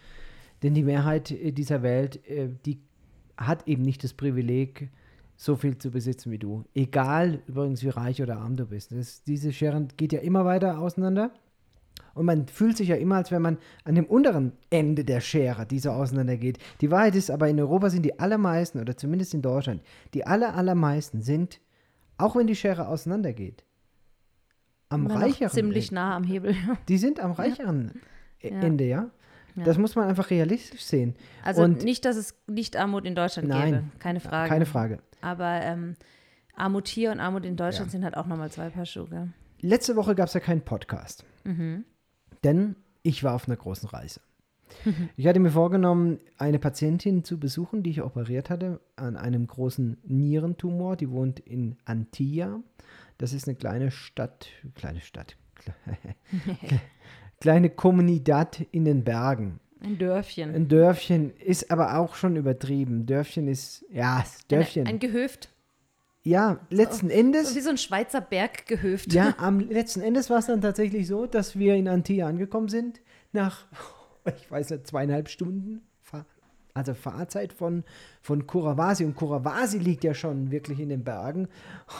Denn die Mehrheit äh, dieser Welt, äh, die hat eben nicht das Privileg, so viel zu besitzen wie du. Egal übrigens, wie reich oder arm du bist. Das, diese Schere geht ja immer weiter auseinander. Und man fühlt sich ja immer, als wenn man an dem unteren Ende der Schere, die so auseinandergeht. Die Wahrheit ist aber, in Europa sind die allermeisten, oder zumindest in Deutschland, die aller, allermeisten sind, auch wenn die Schere auseinandergeht, am Immer reicheren ziemlich Ende. nah am Hebel. Die sind am reicheren Ja. Ende, ja? Ja. Das muss man einfach realistisch sehen. Also Und- nicht, dass es nicht Armut in Deutschland Nein. gäbe, keine Frage. Keine Frage. Aber ähm, Armut hier und Armut in Deutschland Ja. sind halt auch nochmal zwei Paar Schuhe. Letzte Woche gab es ja keinen Podcast. Mhm. Denn ich war auf einer großen Reise. Ich hatte mir vorgenommen, eine Patientin zu besuchen, die ich operiert hatte an einem großen Nierentumor. Die wohnt in Antilla. Das ist eine kleine Stadt, kleine Stadt, kleine Kommunidad in den Bergen. Ein Dörfchen. Ein Dörfchen ist aber auch schon übertrieben. Dörfchen ist, ja, Dörfchen. Ein, ein Gehöft. Ja, letzten So Endes. wie so ein Schweizer Berggehöft. Ja, am letzten Endes war es dann tatsächlich so, dass wir in Antilla angekommen sind, nach, ich weiß nicht, zweieinhalb Stunden, Fahr also Fahrzeit von, von Kurawasi. Und Kurawasi liegt ja schon wirklich in den Bergen.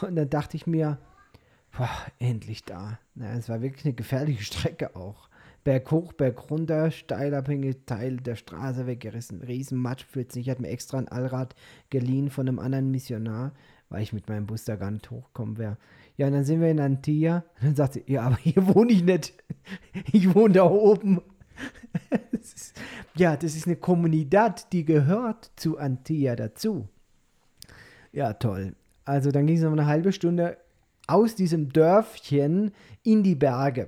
Und dann dachte ich mir, boah, endlich da. Na, es war wirklich eine gefährliche Strecke auch. Berg hoch, Berg runter, steil abhängige Teil der Straße weggerissen, riesen Matschpfützen. Ich hatte mir extra ein Allrad geliehen von einem anderen Missionar, weil ich mit meinem Bus da gar nicht hochkommen wäre. Ja, und dann sind wir in Antilla. Und dann sagt sie, ja, aber hier wohne ich nicht. Ich wohne da oben. Das ist, ja, das ist eine Kommunidad, die gehört zu Antilla dazu. Ja, toll. Also dann ging es noch eine halbe Stunde aus diesem Dörfchen in die Berge.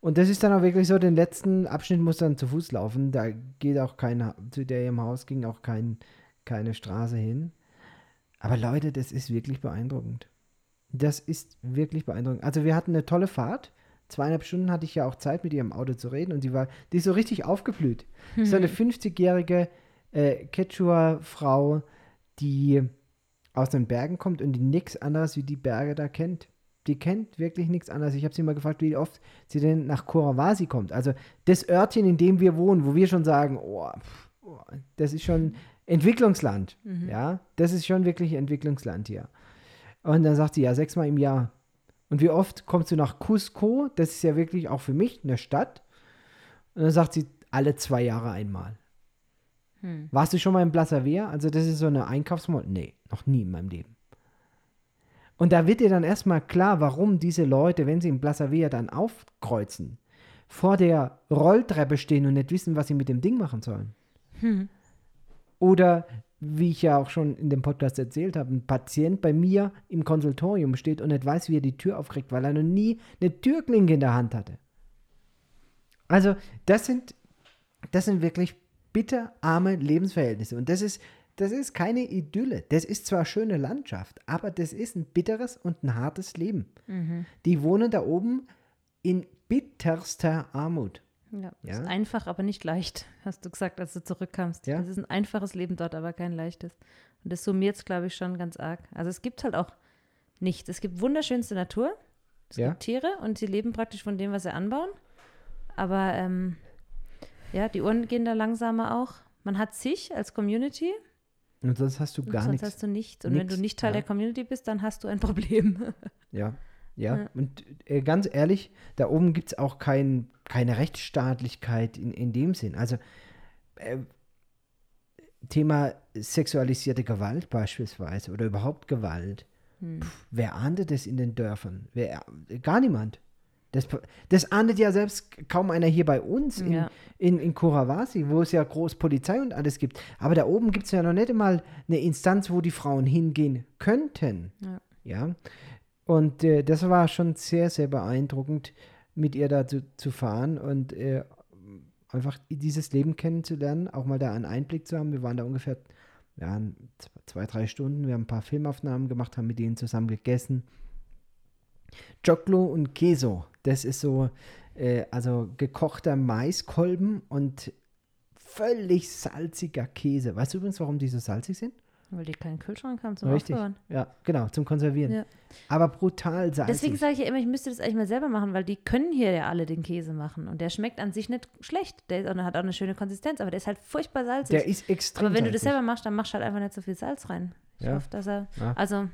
Und das ist dann auch wirklich so, den letzten Abschnitt muss dann zu Fuß laufen. Da geht auch kein, zu der im Haus ging auch kein, keine Straße hin. Aber Leute, das ist wirklich beeindruckend. Das ist wirklich beeindruckend. Also wir hatten eine tolle Fahrt. Zweieinhalb Stunden hatte ich ja auch Zeit, mit ihr im Auto zu reden und sie war, die ist so richtig aufgeblüht. So eine 50-jährige äh, Quechua-Frau, die aus den Bergen kommt und die nichts anderes wie die Berge da kennt. Die kennt wirklich nichts anderes. Ich habe sie mal gefragt, wie oft sie denn nach Kurawasi kommt. Also das Örtchen, in dem wir wohnen, wo wir schon sagen, oh, pff, oh, das ist schon Entwicklungsland. Ja, das ist schon wirklich Entwicklungsland hier. Und dann sagt sie, ja, sechsmal im Jahr. Und wie oft kommst du nach Cusco? Das ist ja wirklich auch für mich eine Stadt. Und dann sagt sie, alle zwei Jahre einmal. Hm. Warst du schon mal in Plaza Vea? Also das ist so eine Einkaufsmall? Nee, noch nie in meinem Leben. Und da wird dir dann erstmal klar, warum diese Leute, wenn sie in Plaza Vea dann aufkreuzen, vor der Rolltreppe stehen und nicht wissen, was sie mit dem Ding machen sollen. Hm. Oder, wie ich ja auch schon in dem Podcast erzählt habe, ein Patient bei mir im Konsultorium steht und nicht weiß, wie er die Tür aufkriegt, weil er noch nie eine Türklinke in der Hand hatte. Also, das sind, das sind wirklich bitterarme Lebensverhältnisse. Und das ist, das ist keine Idylle. Das ist zwar schöne Landschaft, aber das ist ein bitteres und ein hartes Leben. Die wohnen da oben in bitterster Armut. Ja, Ja? Ist einfach, aber nicht leicht, hast du gesagt, als du zurückkamst. Ja. Es ist ein einfaches Leben dort, aber kein leichtes. Und das summiert es, glaube ich, schon ganz arg. Also es gibt halt auch nichts. Es gibt wunderschönste Natur, es Ja. gibt Tiere und sie leben praktisch von dem, was sie anbauen. Aber ähm, ja, die Uhren gehen da langsamer auch. Man hat sich als Community, Und sonst hast du gar sonst nichts. hast du nichts. Und wenn Nix, du nicht Teil ja. der Community bist, dann hast du ein Problem. Ja, ja. Ja. Und äh, ganz ehrlich, da oben gibt es auch kein, keine Rechtsstaatlichkeit in, in dem Sinn. Also äh, Thema sexualisierte Gewalt beispielsweise oder überhaupt Gewalt. Hm. Pff, wer ahndet das in den Dörfern? Wer, gar niemand. Das, das ahndet ja selbst kaum einer hier bei uns in, Ja. in, in Kurawasi, wo es ja groß Polizei und alles gibt. Aber da oben gibt es ja noch nicht einmal eine Instanz, wo die Frauen hingehen könnten. Ja. Ja. Und äh, das war schon sehr, sehr beeindruckend, mit ihr da zu, zu fahren und äh, einfach dieses Leben kennenzulernen, auch mal da einen Einblick zu haben. Wir waren da ungefähr ja, zwei, drei Stunden, wir haben ein paar Filmaufnahmen gemacht, haben mit ihnen zusammen gegessen. Choclo und Queso, das ist so, äh, also gekochter Maiskolben und völlig salziger Käse. Weißt du übrigens, warum die so salzig sind? Weil die keinen Kühlschrank haben zum Richtig. Aufbewahren. Ja, genau, zum Konservieren. Ja. Aber brutal salzig. Deswegen sage ich ja immer, ich müsste das eigentlich mal selber machen, weil die können hier ja alle den Käse machen. Und der schmeckt an sich nicht schlecht. Der ist, hat auch eine schöne Konsistenz, aber der ist halt furchtbar salzig. Der ist extrem aber wenn du das salzig. selber machst, dann machst du halt einfach nicht so viel Salz rein. Ich Ja. hoffe, dass er. Ja. Also,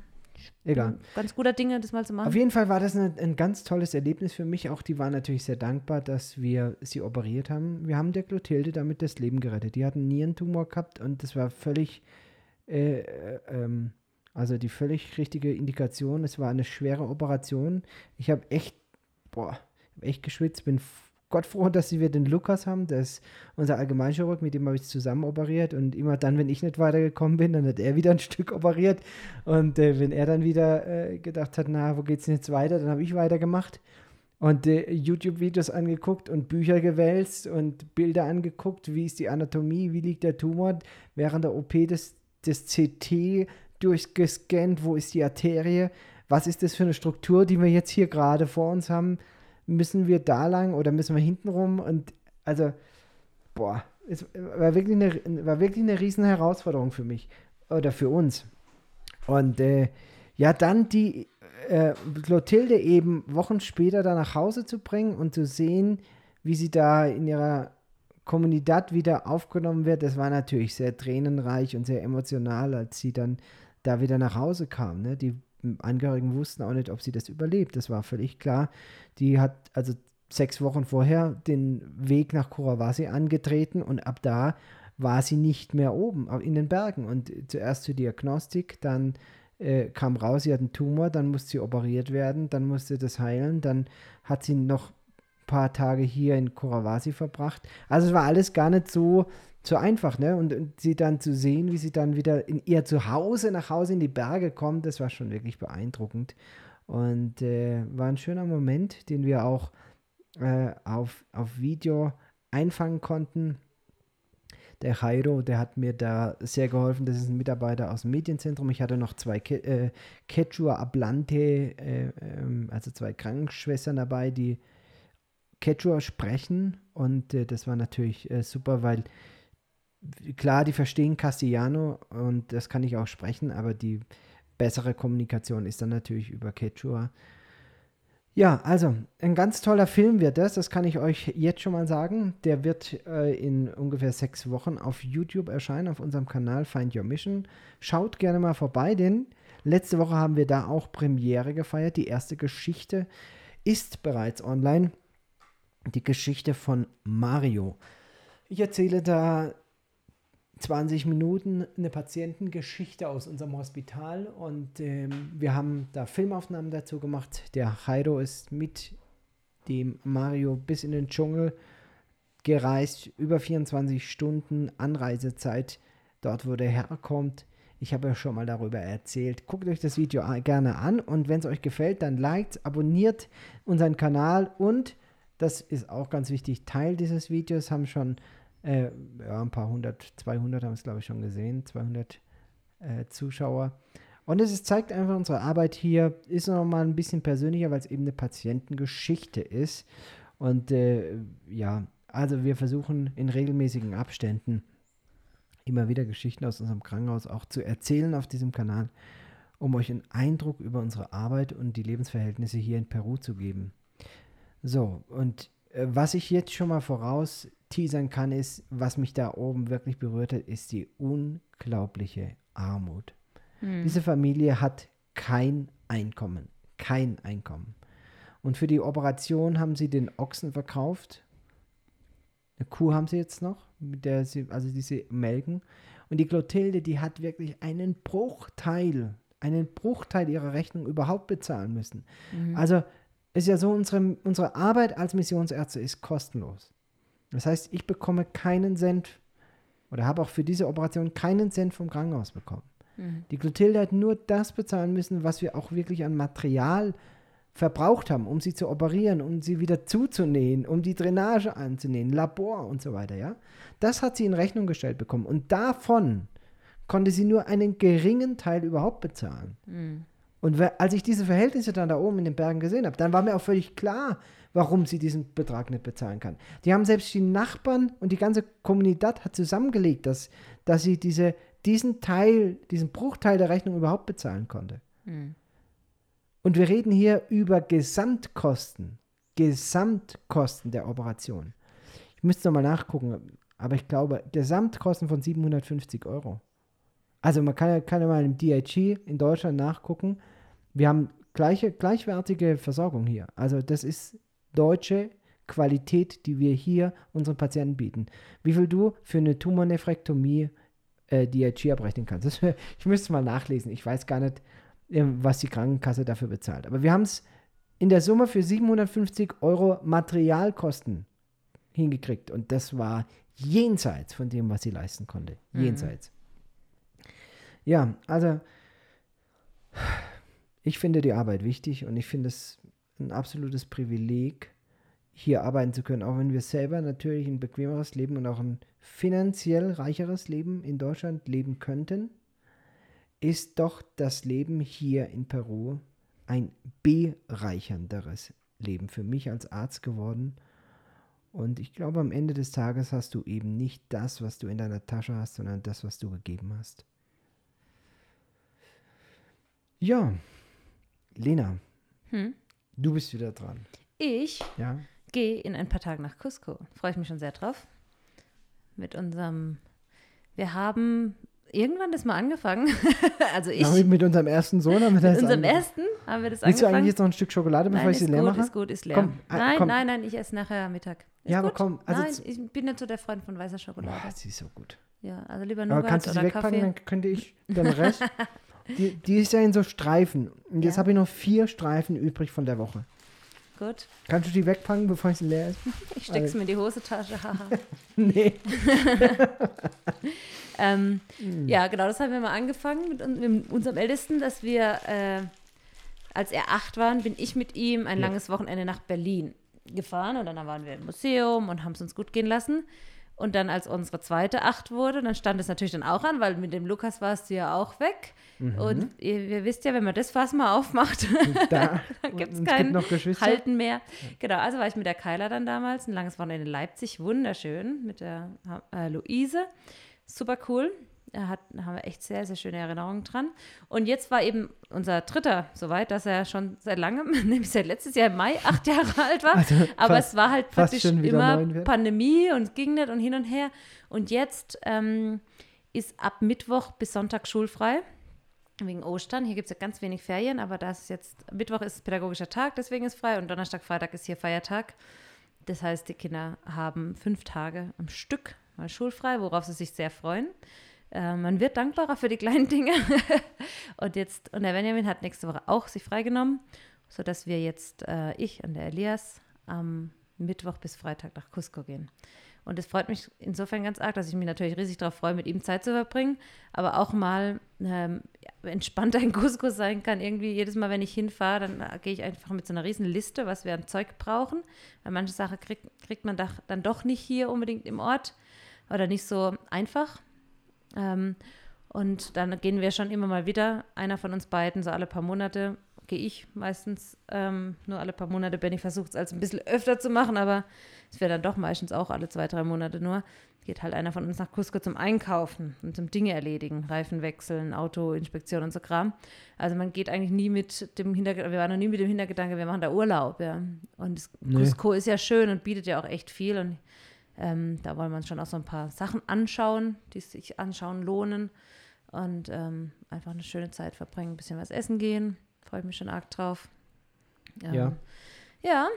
Egal. ganz guter Dinge, das mal zu machen. Auf jeden Fall war das ein, ein ganz tolles Erlebnis für mich. Auch die waren natürlich sehr dankbar, dass wir sie operiert haben. Wir haben der Clotilde damit das Leben gerettet. Die hat einen Nierentumor gehabt und das war völlig, äh, äh, ähm, also die völlig richtige Indikation. Es war eine schwere Operation. Ich habe echt boah, echt geschwitzt, bin Gott froh, dass wir den Lukas haben, das ist unser Allgemeinchirurg, mit dem habe ich zusammen operiert. Und immer dann, wenn ich nicht weitergekommen bin, dann hat er wieder ein Stück operiert. Und äh, wenn er dann wieder äh, gedacht hat, na, wo geht's denn jetzt weiter, dann habe ich weitergemacht und äh, YouTube-Videos angeguckt und Bücher gewälzt und Bilder angeguckt, wie ist die Anatomie, wie liegt der Tumor, während der OP des, des CT durchgescannt, wo ist die Arterie, was ist das für eine Struktur, die wir jetzt hier gerade vor uns haben, müssen wir da lang oder müssen wir hinten rum? Und also, boah, es war wirklich eine, war wirklich eine riesen Herausforderung für mich oder für uns. Und äh, ja, dann die äh, Clotilde eben Wochen später da nach Hause zu bringen und zu sehen, wie sie da in ihrer Kommunität wieder aufgenommen wird, das war natürlich sehr tränenreich und sehr emotional, als sie dann da wieder nach Hause kam. Ne? Die Angehörigen wussten auch nicht, ob sie das überlebt. Das war völlig klar. Die hat also sechs Wochen vorher den Weg nach Kurawasi angetreten und ab da war sie nicht mehr oben in den Bergen. Und zuerst zur Diagnostik, dann äh, kam raus, sie hat einen Tumor, dann musste sie operiert werden, dann musste das heilen, dann hat sie noch paar Tage hier in Kurawasi verbracht. Also es war alles gar nicht so, so einfach, ne? Und, und, sie dann zu sehen, wie sie dann wieder in ihr Zuhause nach Hause in die Berge kommt, das war schon wirklich beeindruckend. Und äh, war ein schöner Moment, den wir auch äh, auf, auf Video einfangen konnten. Der Jairo, der hat mir da sehr geholfen. Das ist ein Mitarbeiter aus dem Medienzentrum. Ich hatte noch zwei Ke äh, Quechua Ablante, äh, ähm, also zwei Krankenschwestern dabei, die Quechua sprechen. Und äh, das war natürlich äh, super, weil klar, die verstehen Castellano und das kann ich auch sprechen, aber die bessere Kommunikation ist dann natürlich über Quechua. Ja, also ein ganz toller Film wird das, das kann ich euch jetzt schon mal sagen. Der wird äh, in ungefähr sechs Wochen auf YouTube erscheinen, auf unserem Kanal Find Your Mission. Schaut gerne mal vorbei, denn letzte Woche haben wir da auch Premiere gefeiert. Die erste Geschichte ist bereits online. Die Geschichte von Mario. Ich erzähle da 20 Minuten eine Patientengeschichte aus unserem Hospital und ähm, wir haben da Filmaufnahmen dazu gemacht. Der Jairo ist mit dem Mario bis in den Dschungel gereist, über 24 Stunden Anreisezeit dort, wo der herkommt. Ich habe ja schon mal darüber erzählt. Guckt euch das Video gerne an und wenn es euch gefällt, dann liked, abonniert unseren Kanal und das ist auch ganz wichtig, Teil dieses Videos haben schon äh, ja, ein paar hundert, 200 haben es, glaube ich, schon gesehen, 200 äh, Zuschauer. Und es zeigt einfach unsere Arbeit hier, ist nochmal ein bisschen persönlicher, weil es eben eine Patientengeschichte ist. Und äh, ja, also wir versuchen in regelmäßigen Abständen immer wieder Geschichten aus unserem Krankenhaus auch zu erzählen auf diesem Kanal, um euch einen Eindruck über unsere Arbeit und die Lebensverhältnisse hier in Peru zu geben. So, und äh, was ich jetzt schon mal voraus teasern kann, ist, was mich da oben wirklich berührt hat, ist die unglaubliche Armut. Hm. Diese Familie hat kein Einkommen. Kein Einkommen. Und für die Operation haben sie den Ochsen verkauft. Eine Kuh haben sie jetzt noch, mit der sie, also diese melken. Und die Clotilde, die hat wirklich einen Bruchteil, einen Bruchteil ihrer Rechnung überhaupt bezahlen müssen. Mhm. Also ist ja so, unsere, unsere Arbeit als Missionsärzte ist kostenlos. Das heißt, ich bekomme keinen Cent oder habe auch für diese Operation keinen Cent vom Krankenhaus bekommen. Mhm. Die Clotilde hat nur das bezahlen müssen, was wir auch wirklich an Material verbraucht haben, um sie zu operieren, um sie wieder zuzunähen, um die Drainage anzunähen, Labor und so weiter, ja. Das hat sie in Rechnung gestellt bekommen und davon konnte sie nur einen geringen Teil überhaupt bezahlen. Mhm. Und als ich diese Verhältnisse dann da oben in den Bergen gesehen habe, dann war mir auch völlig klar, warum sie diesen Betrag nicht bezahlen kann. Die haben selbst die Nachbarn und die ganze Kommunität hat zusammengelegt, dass, dass sie diese, diesen Teil, diesen Bruchteil der Rechnung überhaupt bezahlen konnte. Mhm. Und wir reden hier über Gesamtkosten, Gesamtkosten der Operation. Ich müsste nochmal nachgucken, aber ich glaube, Gesamtkosten von 750 Euro. Also man kann, kann ja mal im DIG in Deutschland nachgucken, wir haben gleiche, gleichwertige Versorgung hier. Also das ist deutsche Qualität, die wir hier unseren Patienten bieten. Wie viel du für eine Tumornephrektomie äh, DRG abrechnen kannst. Das, ich müsste mal nachlesen. Ich weiß gar nicht, äh, was die Krankenkasse dafür bezahlt. Aber wir haben es in der Summe für 750 Euro Materialkosten hingekriegt. Und das war jenseits von dem, was sie leisten konnte. Mhm. Jenseits. Ja, also ich finde die Arbeit wichtig und ich finde es ein absolutes Privileg, hier arbeiten zu können, auch wenn wir selber natürlich ein bequemeres Leben und auch ein finanziell reicheres Leben in Deutschland leben könnten, ist doch das Leben hier in Peru ein bereichernderes Leben für mich als Arzt geworden. Und ich glaube, am Ende des Tages hast du eben nicht das, was du in deiner Tasche hast, sondern das, was du gegeben hast. Ja, Lena, Hm? du bist wieder dran. Ich Ja, gehe in ein paar Tagen nach Cusco. Freue ich mich schon sehr drauf. Mit unserem, wir haben irgendwann das mal angefangen. also ich, Damit mit unserem ersten Sohn haben wir das mit unserem angefangen. ersten haben wir das Willst du angefangen. eigentlich jetzt noch ein Stück Schokolade, bevor nein, ich sie leer gut, mache? ist gut, ist leer. Komm, äh, nein, komm. nein, nein, ich esse nachher Mittag. Ist Ja, aber gut. komm, also nein, ich bin nicht so der Freund von weißer Schokolade. Boah, sie ist so gut. Ja, also lieber Aber Nougat kannst du sie wegpacken, Kaffee. dann könnte ich den Rest. die, die ist ja in so Streifen. Und jetzt Ja. habe ich noch vier Streifen übrig von der Woche. Gut, Kannst du die wegpacken, bevor ich sie leer esse? ich steck's mir in die Hosentasche. haha. nee. ähm, Hm. Ja, genau, das haben wir mal angefangen mit, mit unserem Ältesten, dass wir, äh, als er acht waren, bin ich mit ihm ein Ja. langes Wochenende nach Berlin gefahren und dann waren wir im Museum und haben es uns gut gehen lassen. Und dann, als unsere zweite acht wurde, dann stand es natürlich dann auch an, weil mit dem Lukas warst du ja auch weg. Mhm. Und ihr, ihr wisst ja, wenn man das Fass mal aufmacht, Da gibt's und es kein gibt. Halten mehr. Genau, also war ich mit der Kyla dann damals, ein langes Wochenende in Leipzig, wunderschön, mit der äh, Luise. Super cool. Da hat, haben wir echt sehr, sehr schöne Erinnerungen dran. Und jetzt war eben unser dritter soweit, dass er schon seit langem, nämlich seit letztes Jahr im Mai, acht Jahre alt war. Also Aber fast- es war halt praktisch immer. Pandemie und ging nicht und hin und her. Und jetzt ähm, ist ab Mittwoch bis Sonntag schulfrei. Wegen Ostern. Hier gibt es ja ganz wenig Ferien, aber das ist jetzt, Mittwoch ist pädagogischer Tag, deswegen ist frei und Donnerstag, Freitag ist hier Feiertag. Das heißt, die Kinder haben fünf Tage am Stück mal schulfrei, worauf sie sich sehr freuen. Äh, man wird dankbarer für die kleinen Dinge. und jetzt, und der Benjamin hat nächste Woche auch sich freigenommen, sodass wir jetzt, äh, ich und der Elias, am Mittwoch bis Freitag nach Cusco gehen. Und es freut mich insofern ganz arg, dass ich mich natürlich riesig darauf freue, mit ihm Zeit zu verbringen, aber auch mal ähm, entspannter in Cusco sein kann. Irgendwie jedes Mal, wenn ich hinfahre, dann äh, gehe ich einfach mit so einer riesen Liste, was wir an Zeug brauchen. Weil manche Sachen kriegt, kriegt man doch, dann doch nicht hier unbedingt im Ort oder nicht so einfach. Ähm, und dann gehen wir schon immer mal wieder, einer von uns beiden, so alle paar Monate, gehe ich meistens ähm, nur alle paar Monate. Benny versucht es als ein bisschen öfter zu machen, aber es wäre dann doch meistens auch alle zwei, drei Monate nur. Geht halt einer von uns nach Cusco zum Einkaufen und zum Dinge erledigen, Reifen wechseln, Autoinspektion und so Kram. Also man geht eigentlich nie mit dem Hintergedanke, wir waren noch nie mit dem Hintergedanke, wir machen da Urlaub. Ja. Und es, Nee. Cusco ist ja schön und bietet ja auch echt viel und ähm, da wollen wir uns schon auch so ein paar Sachen anschauen, die sich anschauen lohnen und ähm, einfach eine schöne Zeit verbringen, ein bisschen was essen gehen. Freue ich mich schon arg drauf. Ähm, Ja. Ja,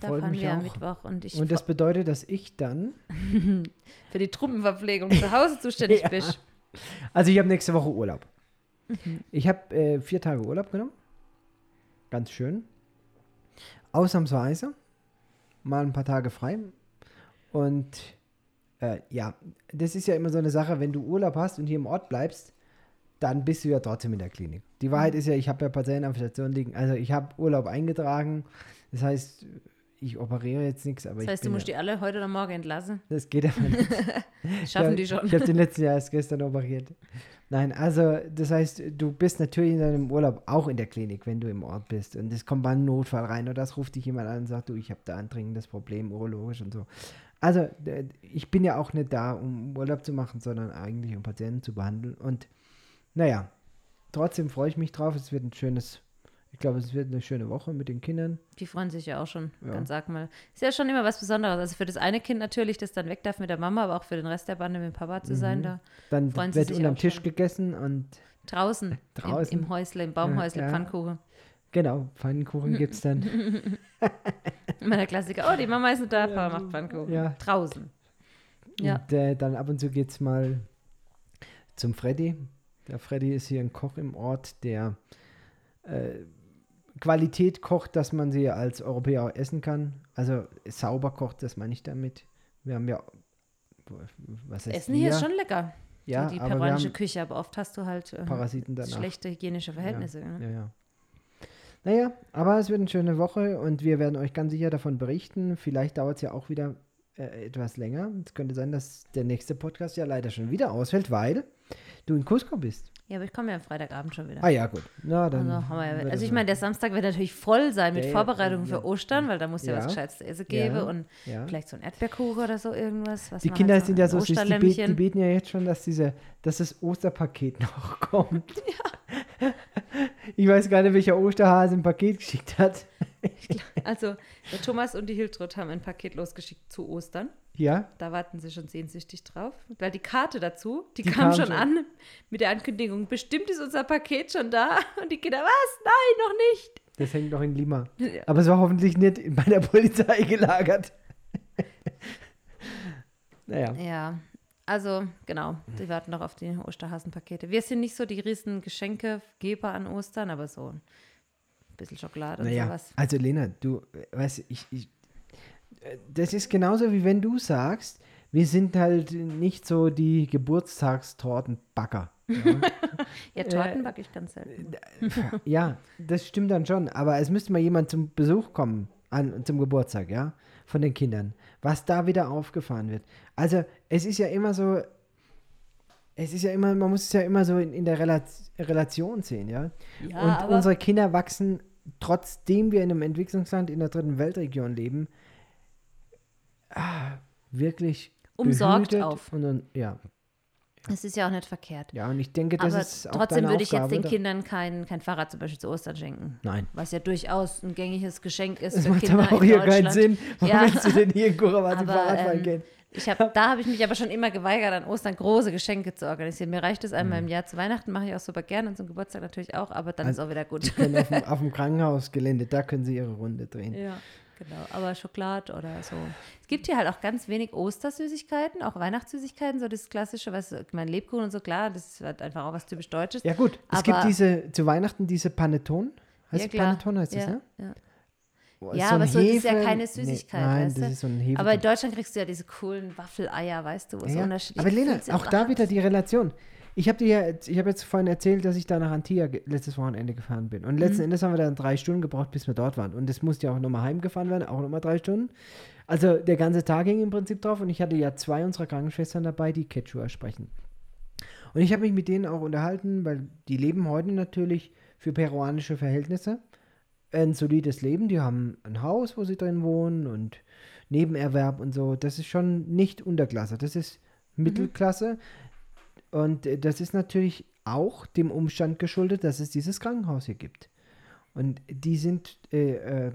da Freut fahren wir am auch. Mittwoch und ich Und das bedeutet, dass ich dann, für die Truppenverpflegung zu Hause zuständig Ja. bin. also ich habe nächste Woche Urlaub. Mhm. Ich habe äh, vier Tage Urlaub genommen. Ganz schön. Ausnahmsweise. Mal ein paar Tage frei. Und äh, ja, das ist ja immer so eine Sache, wenn du Urlaub hast und hier im Ort bleibst, dann bist du ja trotzdem in der Klinik. Die Mhm. Wahrheit ist ja, ich habe ja Patienten auf Station liegen. Also ich habe Urlaub eingetragen. Das heißt, ich operiere jetzt nichts, aber Das ich heißt, du musst ja, die alle heute oder morgen entlassen. das geht aber nicht. Schaffen Ja, die schon. Ich habe den letzten Jahr erst gestern operiert. Nein, also das heißt, du bist natürlich in deinem Urlaub auch in der Klinik, wenn du im Ort bist. Und es kommt mal ein Notfall rein oder das ruft dich jemand an und sagt, du, ich habe da ein dringendes Problem, urologisch und so. Also ich bin ja auch nicht da, um Urlaub zu machen, sondern eigentlich um Patienten zu behandeln. Und naja, trotzdem freue ich mich drauf. Es wird ein schönes, ich glaube, es wird eine schöne Woche mit den Kindern. Die freuen sich ja auch schon, Ja. ganz sag mal. Ist ja schon immer was Besonderes. Also für das eine Kind natürlich, das dann weg darf mit der Mama, aber auch für den Rest der Bande mit dem Papa zu sein, Mhm. da Dann Freuen sie wird unterm Tisch schon. gegessen und draußen, Draußen. Im, im Häusle, im Baumhäusle, ja. Pfannkuchen. genau, Pfannkuchen gibt es dann. Immer der Klassiker, oh, die Mama ist nicht da, Papa macht Pfannkuchen. Ja. Draußen. Ja. Und äh, dann ab und zu geht es mal zum Freddy. Der Freddy ist hier ein Koch im Ort, der äh, Qualität kocht, dass man sie als Europäer auch essen kann. Also sauber kocht, das meine ich damit. Wir haben ja. Was heißt Essen hier ist schon lecker. ja, die peruanische Küche, aber oft hast du halt Parasiten danach. schlechte hygienische Verhältnisse. Ja, ne? ja, ja. Naja, aber es wird eine schöne Woche und wir werden euch ganz sicher davon berichten. Vielleicht dauert es ja auch wieder äh, etwas länger. Es könnte sein, dass der nächste Podcast ja leider schon wieder ausfällt, weil du in Cusco bist. Ja, aber ich komme ja am Freitagabend schon wieder. Ah ja, gut. Na, dann Also, ja, also ich meine, der Samstag wird natürlich voll sein mit Ja, ja, Vorbereitungen ja, für Ostern, weil da muss ja, ja. was Gescheites zu essen geben Ja, und ja. vielleicht so ein Erdbeerkuchen oder so irgendwas. Was Die Kinder halt sind ja so süß, die, bet, die beten ja jetzt schon, dass, diese, dass das Osterpaket noch kommt. Ich weiß gar nicht, welcher Osterhase ein Paket geschickt hat. Also, der Thomas und die Hiltrud haben ein Paket losgeschickt zu Ostern. Ja, Da warten sie schon sehnsüchtig drauf. Weil die Karte dazu, die, Die kam, kam schon an mit der Ankündigung, bestimmt ist unser Paket schon da. Und die Kinder, was? Nein, noch nicht. das hängt noch in Lima. Aber es war hoffentlich nicht bei der Polizei gelagert. naja. Ja, also genau, die warten noch auf die Osterhasenpakete. Wir sind nicht so die riesen Geschenkegeber an Ostern, aber so ein bisschen Schokolade und Naja, sowas. also Lena, du, äh, weißt, ich, ich, äh, das ist genauso wie wenn du sagst, wir sind halt nicht so die Geburtstagstortenbacker. Ja, Torten backe ich ganz selten. ja, das stimmt dann schon, aber es müsste mal jemand zum Besuch kommen, an, zum Geburtstag, ja, von den Kindern, was da wieder aufgefahren wird. Also, es ist ja immer so, es ist ja immer, man muss es ja immer so in, in der Rela Relation sehen, ja. Ja, Und unsere Kinder wachsen, trotzdem wir in einem Entwicklungsland in der dritten Weltregion leben, ah, wirklich Umsorgt auf. Und, ja, es ist ja auch nicht verkehrt. ja, und ich denke, das aber ist auch trotzdem würde ich jetzt Aufgabe, den Kindern kein, kein Fahrrad zum Beispiel zu Ostern schenken. Nein. Was ja durchaus ein gängiges Geschenk ist Das für macht Kinder aber auch hier keinen Sinn. Warum Ja. willst du denn hier in Kurawasi Aber, Fahrradfahren ähm, gehen? Ich hab, da habe ich mich aber schon immer geweigert, an Ostern große Geschenke zu organisieren. Mir reicht es einmal Mhm. im Jahr zu Weihnachten, mache ich auch super gern und zum Geburtstag natürlich auch, aber dann Also, ist auch wieder gut. Auf dem, auf dem Krankenhausgelände, da können sie ihre Runde drehen. Ja, genau. Aber Schokolade oder so. Es gibt hier halt auch ganz wenig Ostersüßigkeiten, auch Weihnachtssüßigkeiten, so das klassische, was ich meine Lebkuchen und so, klar, das ist halt einfach auch was typisch Deutsches. Ja gut, es gibt diese, zu Weihnachten diese Panettone. Heißt Ja, es klar. Panettone, heißt das, ja, ne? ja. Oh, Ja, ein aber so, das ist ja keine Süßigkeit, Nee, nein, weißt das du? ist so ein. Aber in Deutschland kriegst du ja diese coolen Waffeleier, weißt du, wo so ja. unterschiedlich Aber Lena, auch da wieder die Relation. Ich habe dir ja, jetzt- ich habe jetzt vorhin erzählt, dass ich da nach Antia letztes Wochenende gefahren bin. Und Mhm. letzten Endes haben wir dann drei Stunden gebraucht, bis wir dort waren. Und es musste ja auch nochmal heimgefahren werden, auch nochmal drei Stunden. Also der ganze Tag ging im Prinzip drauf und ich hatte ja zwei unserer Krankenschwestern dabei, die Quechua sprechen. Und ich habe mich mit denen auch unterhalten, weil die leben heute natürlich für peruanische Verhältnisse ein solides Leben. Die haben ein Haus, wo sie drin wohnen und Nebenerwerb und so. Das ist schon nicht Unterklasse, das ist Mittelklasse. Und äh, das ist natürlich auch dem Umstand geschuldet, dass es dieses Krankenhaus hier gibt. Und die sind äh, äh,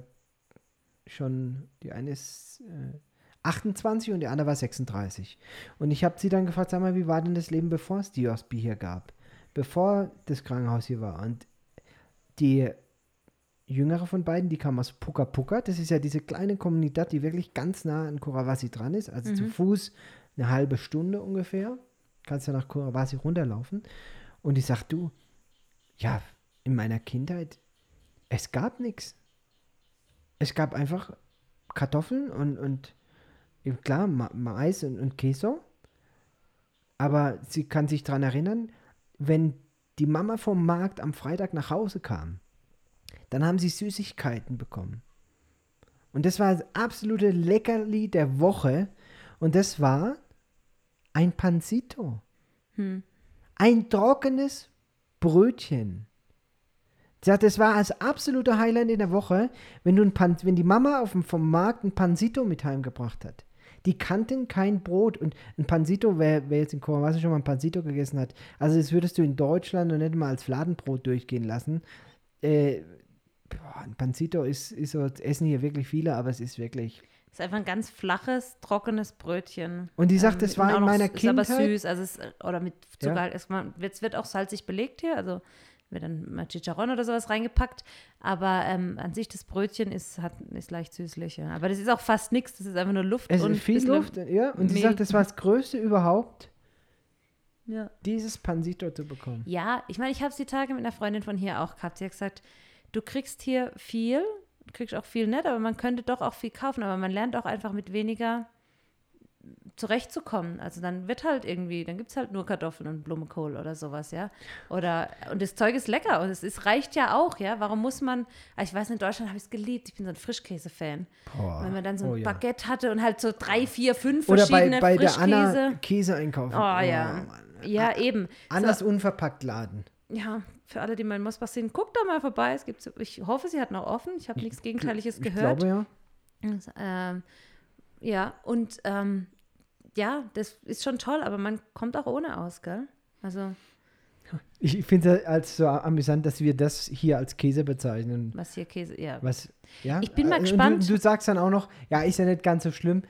schon, die eine ist äh, 28 und die andere war 36. Und ich habe sie dann gefragt, sag mal, wie war denn das Leben, bevor es die OSB hier gab? Bevor das Krankenhaus hier war. Und die jüngere von beiden, die kam aus Puka Puka. Das ist ja diese kleine Kommunität, die wirklich ganz nah an Kurawasi dran ist. Also zu Fuß eine halbe Stunde ungefähr. Kannst du nach Kurawasi runterlaufen. Und ich sag, du, ja, in meiner Kindheit, es gab nichts. Es gab einfach Kartoffeln und, und klar, Ma Mais und, und Queso. Aber sie kann sich daran erinnern, wenn die Mama vom Markt am Freitag nach Hause kam, dann haben sie Süßigkeiten bekommen. Und das war das absolute Leckerli der Woche. Und das war ein Pansito. Ein trockenes Brötchen. Sie sagt, das war das absolute Highlight in der Woche, wenn, du ein Pan, wenn die Mama auf dem, vom Markt ein Pansito mit heimgebracht hat. Die kannten kein Brot. Und ein Pansito, wer, wer jetzt in Kurawasi schon mal ein Pansito gegessen hat, also das würdest du in Deutschland noch nicht mal als Fladenbrot durchgehen lassen. Äh, boah, ein Pansito ist, ist so, das essen hier wirklich viele, aber es ist wirklich. Es ist einfach ein ganz flaches, trockenes Brötchen. Und die sagt, das und war auch in noch- meiner ist aber Kindheit. süß, also es, oder mit Zucker. Ja. halt. Es, man, es wird auch salzig belegt hier, also wird dann mal Chicharron oder sowas reingepackt. Aber ähm, an sich das Brötchen ist, hat, ist leicht süßlich. Ja. Aber das ist auch fast nichts, das ist einfach nur Luft Es und ist viel Luft, ja. Und sie sagt, das war das Größte überhaupt, Ja. dieses Pansito zu bekommen. Ja, ich meine, ich habe es die Tage mit einer Freundin von hier auch gehabt. Sie hat gesagt, du kriegst hier viel, kriegst auch viel nett, aber man könnte doch auch viel kaufen, aber man lernt auch einfach mit weniger zurechtzukommen. Also dann wird halt irgendwie, dann gibt es halt nur Kartoffeln und Blumenkohl oder sowas, ja. Oder, und das Zeug ist lecker und es ist, reicht ja auch, ja. Warum muss man, ah, ich weiß, in Deutschland habe ich es geliebt, ich bin so ein Frischkäse-Fan. Wenn man dann so ein oh ja. Baguette hatte und halt so drei, vier, fünf Oder bei, verschiedene bei der Frischkäse. Anna Käse einkaufen. Oh, ja. Mann. Ja, eben. Anders unverpackt laden. Ja, für alle, die mal in Mosbach sind, guckt da mal vorbei. Es gibt, ich hoffe, sie hat noch offen. Ich habe nichts Gegenteiliges Ich gehört. glaube ja. Das, ähm, ja, und ähm, ja, das ist schon toll, aber man kommt auch ohne aus, gell? Also, Ich finde es als so amüsant, dass wir das hier als Käse bezeichnen. was hier Käse, ja. Was, ja? Ich bin mal Äh, gespannt. Du, du sagst dann auch noch, ja, ist ja nicht ganz so schlimm.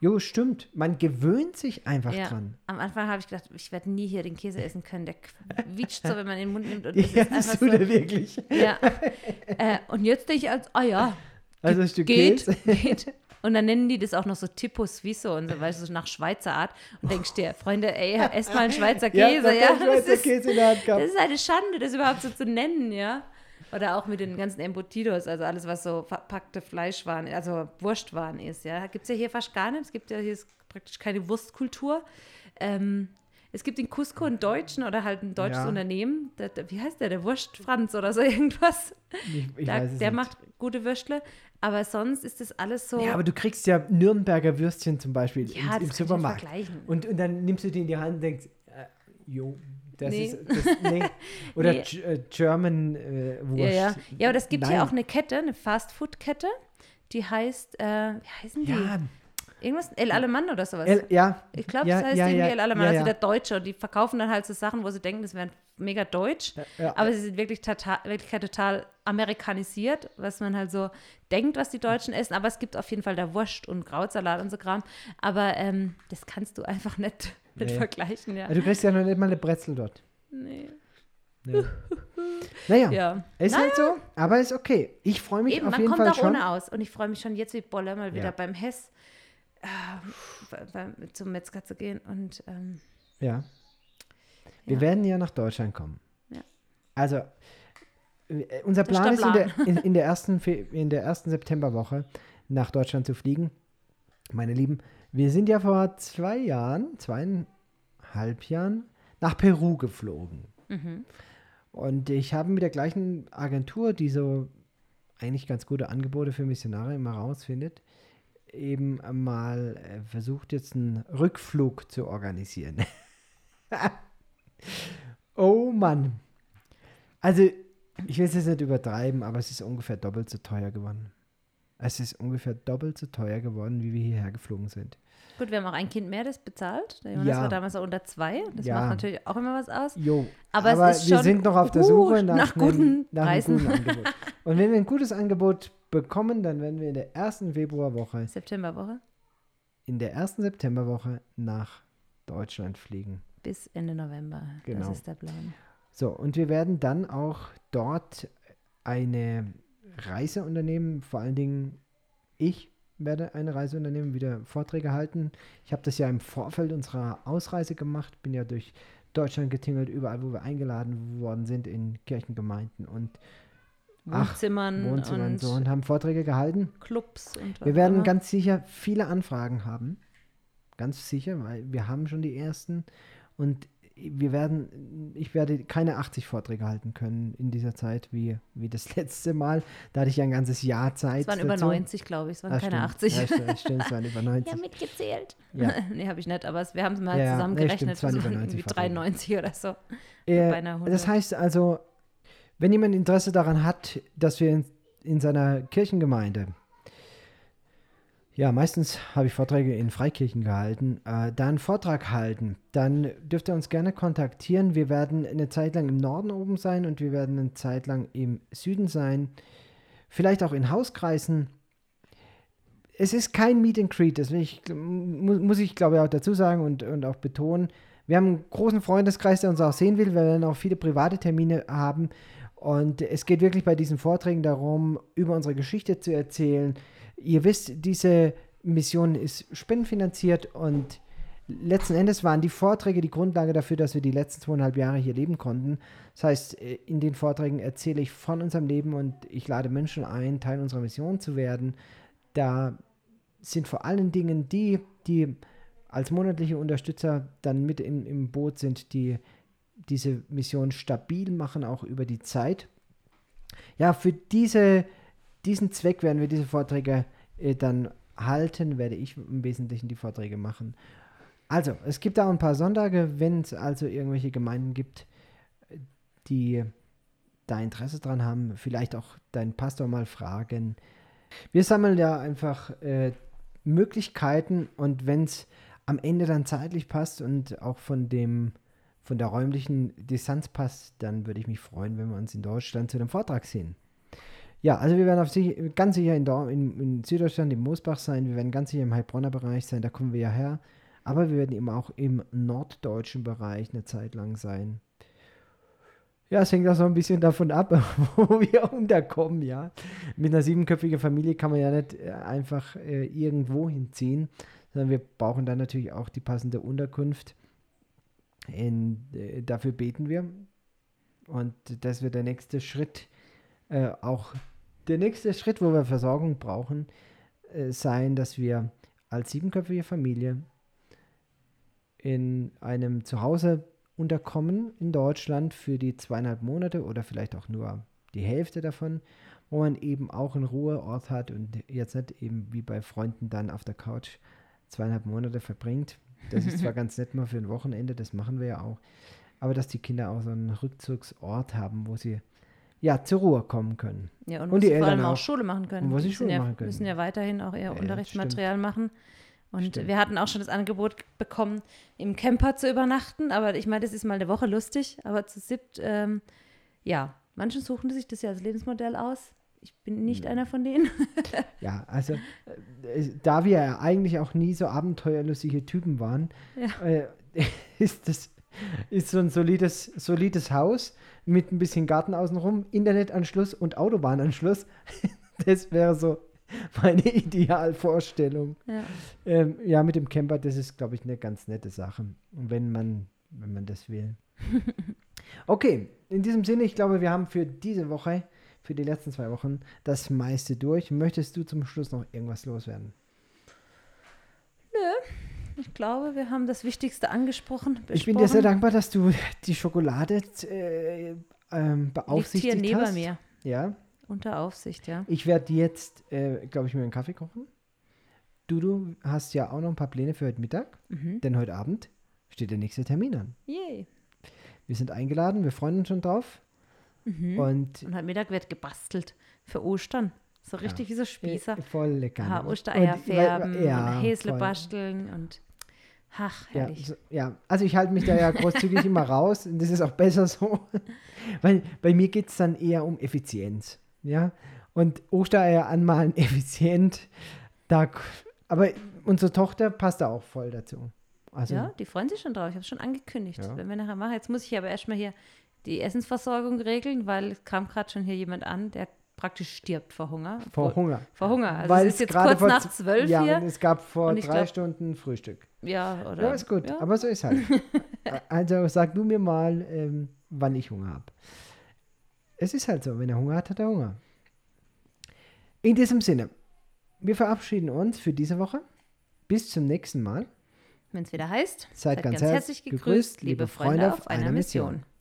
Jo, stimmt. Man gewöhnt sich einfach ja. dran. Am Anfang habe ich gedacht, ich werde nie hier den Käse essen können. Der quietscht so, wenn man in den Mund nimmt. Und Ja, das tut so, er wirklich. ja. äh, und jetzt denke ich als, ah ja, Also ein Stück geht, Käse. geht. Und dann nennen die das auch noch so Tipo Suizo und so, weißt du, so nach Schweizer Art. Und denkst dir, Freunde, ey, ess mal einen Schweizer Käse, da ja. kann ich das, Schweizer ist, Käse in der Hand gehabt. das ist eine Schande, das überhaupt so zu nennen, ja. Oder auch mit den ganzen Embutidos, also alles, was so verpackte Fleischwaren, also Wurstwaren ist, ja. Gibt es ja hier fast gar nicht. Es gibt ja hier praktisch keine Wurstkultur. Ähm, es gibt in Cusco einen Deutschen oder halt ein deutsches Ja. Unternehmen, der, der, wie heißt der, der Wurstfranz oder so irgendwas. Ich, ich der nicht. macht gute Würstle, aber sonst ist das alles so. Ja, aber du kriegst ja Nürnberger Würstchen zum Beispiel Ja, im, das kann im Supermarkt. vergleichen. Und, und dann nimmst du die in die Hand und denkst, äh, jo, das Nee. ist, das, nee. Oder Nee. G- äh, German äh, Wurst. ja, ja. ja, aber das gibt hier Nein. auch eine Kette, eine Fastfood-Kette, die heißt, äh, wie heißen die? Ja, Irgendwas? El Alemann oder sowas. El, ja. ich glaube, ja, das heißt ja, irgendwie ja, El Alemann, also der Deutsche. Und die verkaufen dann halt so Sachen, wo sie denken, das wären mega deutsch. Aber sie sind wirklich total, Wirklichkeit total amerikanisiert, was man halt so denkt, was die Deutschen essen. Aber es gibt auf jeden Fall da Wurst und Krautsalat und so Kram. Aber ähm, das kannst du einfach nicht, nicht Nee. vergleichen, ja. Du kriegst ja noch nicht mal eine Brezel dort. Nee. Nee. naja, Ja. ist halt so, aber ist okay. Ich freue mich Eben, auf man jeden kommt Fall auch schon. ohne aus. Und ich freue mich schon jetzt wie Bolle mal wieder Ja. beim Hess äh, zum Metzger zu gehen. Und ähm, Ja. Wir Ja. werden ja nach Deutschland kommen. Ja. Also, äh, unser Plan ist, in der, in, in, der ersten, in der ersten Septemberwoche nach Deutschland zu fliegen. Meine Lieben, wir sind ja vor zwei Jahren, zweieinhalb Jahren, nach Peru geflogen. mhm. Und ich habe mit der gleichen Agentur, die so eigentlich ganz gute Angebote für Missionare immer rausfindet, eben mal äh, versucht, jetzt einen Rückflug zu organisieren. oh Mann. Also, ich will es jetzt nicht übertreiben, aber es ist ungefähr doppelt so teuer geworden. Es ist ungefähr doppelt so teuer geworden, wie wir hierher geflogen sind. gut, wir haben auch ein Kind mehr, das bezahlt. Der Jonas Ja. war damals auch unter zwei. Das Ja. macht natürlich auch immer was aus. Jo, Aber aber, es ist wir schon sind noch auf der Suche nach, nach einem, guten nach Preisen. guten Angebot. Und wenn wir ein gutes Angebot bekommen, dann werden wir in der ersten Februarwoche, Septemberwoche in der ersten Septemberwoche nach Deutschland fliegen. bis Ende November. Genau. Das ist der Plan. So, und wir werden dann auch dort eine Reise unternehmen, vor allen Dingen ich werde eine Reise unternehmen, wieder Vorträge halten. Ich habe das ja im Vorfeld unserer Ausreise gemacht, bin ja durch Deutschland getingelt, überall, wo wir eingeladen worden sind, in Kirchengemeinden und Ach, Wohnzimmern, Wohnzimmern und so und haben Vorträge gehalten. Clubs und Wir werden immer. ganz sicher viele Anfragen haben. Ganz sicher, weil wir haben schon die ersten. Und wir werden, ich werde keine 80 Vorträge halten können in dieser Zeit wie, wie das letzte Mal. Da hatte ich ja ein ganzes Jahr Zeit. Es waren über dazu. 90, glaube ich. Es waren Ah, keine stimmt. 80. Ja, stimmt, stimmt, es waren über 90. Ja, mitgezählt. Ja. nee, habe ich nicht, aber es, wir haben es mal Ja, ja, nee, zusammengerechnet. stimmt, es waren so über 90 irgendwie Vorträge. 93 oder so. Äh, beinahe 100. das heißt also, wenn jemand Interesse daran hat, dass wir in, in seiner Kirchengemeinde, ja, meistens habe ich Vorträge in Freikirchen gehalten, äh, da einen Vortrag halten, dann dürft ihr uns gerne kontaktieren. Wir werden eine Zeit lang im Norden oben sein und wir werden eine Zeit lang im Süden sein, vielleicht auch in Hauskreisen. Es ist kein Meet and Greet, das ich, mu- muss ich glaube ich auch dazu sagen und, und auch betonen. Wir haben einen großen Freundeskreis, der uns auch sehen will. Wir werden auch viele private Termine haben. Und es geht wirklich bei diesen Vorträgen darum, über unsere Geschichte zu erzählen. Ihr wisst, diese Mission ist spendenfinanziert und letzten Endes waren die Vorträge die Grundlage dafür, dass wir die letzten zweieinhalb Jahre hier leben konnten. Das heißt, äh, in den Vorträgen erzähle ich von unserem Leben und ich lade Menschen ein, Teil unserer Mission zu werden. Da sind vor allen Dingen die, die als monatliche Unterstützer dann mit im, im Boot sind, die diese Mission stabil machen, auch über die Zeit. Ja, für diese, diesen Zweck werden wir diese Vorträge äh, dann halten, werde ich im Wesentlichen die Vorträge machen. Also, es gibt da ein paar Sonntage, wenn es also irgendwelche Gemeinden gibt, die da Interesse dran haben, vielleicht auch deinen Pastor mal fragen. Wir sammeln ja einfach äh, Möglichkeiten und wenn es am Ende dann zeitlich passt und auch von dem von der räumlichen Distanz passt, dann würde ich mich freuen, wenn wir uns in Deutschland zu dem Vortrag sehen. Ja, also wir werden auf sich, ganz sicher in, in, in, Süddeutschland, im Moosbach sein, wir werden ganz sicher im Heilbronner Bereich sein, da kommen wir ja her. Aber wir werden eben auch im norddeutschen Bereich eine Zeit lang sein. Ja, es hängt auch so ein bisschen davon ab, wo wir unterkommen, ja. Mit einer siebenköpfigen Familie kann man ja nicht äh, einfach äh, irgendwo hinziehen, sondern wir brauchen dann natürlich auch die passende Unterkunft. In, äh, dafür beten wir. Und das wird der nächste Schritt, äh, auch der nächste Schritt, wo wir Versorgung brauchen, äh, sein, dass wir als siebenköpfige Familie in einem Zuhause unterkommen in Deutschland für die zweieinhalb Monate oder vielleicht auch nur die Hälfte davon, wo man eben auch einen Ruheort hat und jetzt nicht eben wie bei Freunden dann auf der Couch zweieinhalb Monate verbringt. Das ist zwar ganz nett mal für ein Wochenende, das machen wir ja auch, aber dass die Kinder auch so einen Rückzugsort haben, wo sie ja zur Ruhe kommen können. Ja, und, und die Eltern vor allem auch, auch Schule machen können. Und wo sie Schule ja, machen können. müssen ja weiterhin auch ihr ja, Unterrichtsmaterial machen. Und Stimmt. wir hatten auch schon das Angebot bekommen, im Camper zu übernachten. Aber ich meine, das ist mal eine Woche lustig. Aber zu siebt, ähm, ja, manche suchen sich das ja als Lebensmodell aus. Ich bin nicht ja. einer von denen. ja, also äh, da wir ja eigentlich auch nie so abenteuerlustige Typen waren, ja. äh, ist das ist so ein solides, solides Haus mit ein bisschen Garten außenrum, Internetanschluss und Autobahnanschluss. das wäre so meine Idealvorstellung. Ja. Ähm, ja, mit dem Camper, das ist, glaube ich, eine ganz nette Sache, wenn man, wenn man das will. okay, in diesem Sinne, ich glaube, wir haben für diese Woche, für die letzten zwei Wochen, das meiste durch. Möchtest du zum Schluss noch irgendwas loswerden? Nö. Ich glaube, wir haben das Wichtigste angesprochen. Besprochen. Ich bin dir sehr dankbar, dass du die Schokolade äh, ähm, beaufsichtigt Liegt hier hast. neben mir. Ja. Unter Aufsicht, ja. Ich werde jetzt, äh, glaube ich, mir einen Kaffee kochen. Du, du hast ja auch noch ein paar Pläne für heute Mittag, mhm. denn heute Abend steht der nächste Termin an. Yay. Wir sind eingeladen, wir freuen uns schon drauf. Mhm. Und, und heute Mittag wird gebastelt für Ostern. So richtig ja. wie so Spießer. Voll lecker. Ha, Ostereier färben, ja, Häsle voll. basteln und ach, herrlich. Ja, so, ja, also ich halte mich da ja großzügig immer raus und das ist auch besser so. Weil bei mir geht es dann eher um Effizienz. Ja, und Ostereier anmalen effizient. Da, aber unsere Tochter passt da auch voll dazu. Also, ja, die freuen sich schon drauf. Ich habe es schon angekündigt. Ja. Wenn wir nachher machen, jetzt muss ich aber erstmal hier die Essensversorgung regeln, weil es kam gerade schon hier jemand an, der praktisch stirbt vor Hunger. Vor Hunger. Vor Hunger. Also weil es ist jetzt kurz nach zwölf ja, hier. es gab vor drei glaub, Stunden Frühstück. Ja, oder? Ja, ist gut. Ja. Aber so ist halt. also sag du mir mal, ähm, wann ich Hunger habe. Es ist halt so, wenn er Hunger hat, hat er Hunger. In diesem Sinne, wir verabschieden uns für diese Woche. Bis zum nächsten Mal. Wenn es wieder heißt, seid, seid ganz, ganz, herzlich gegrüßt, liebe Freunde auf einer Mission. Mission.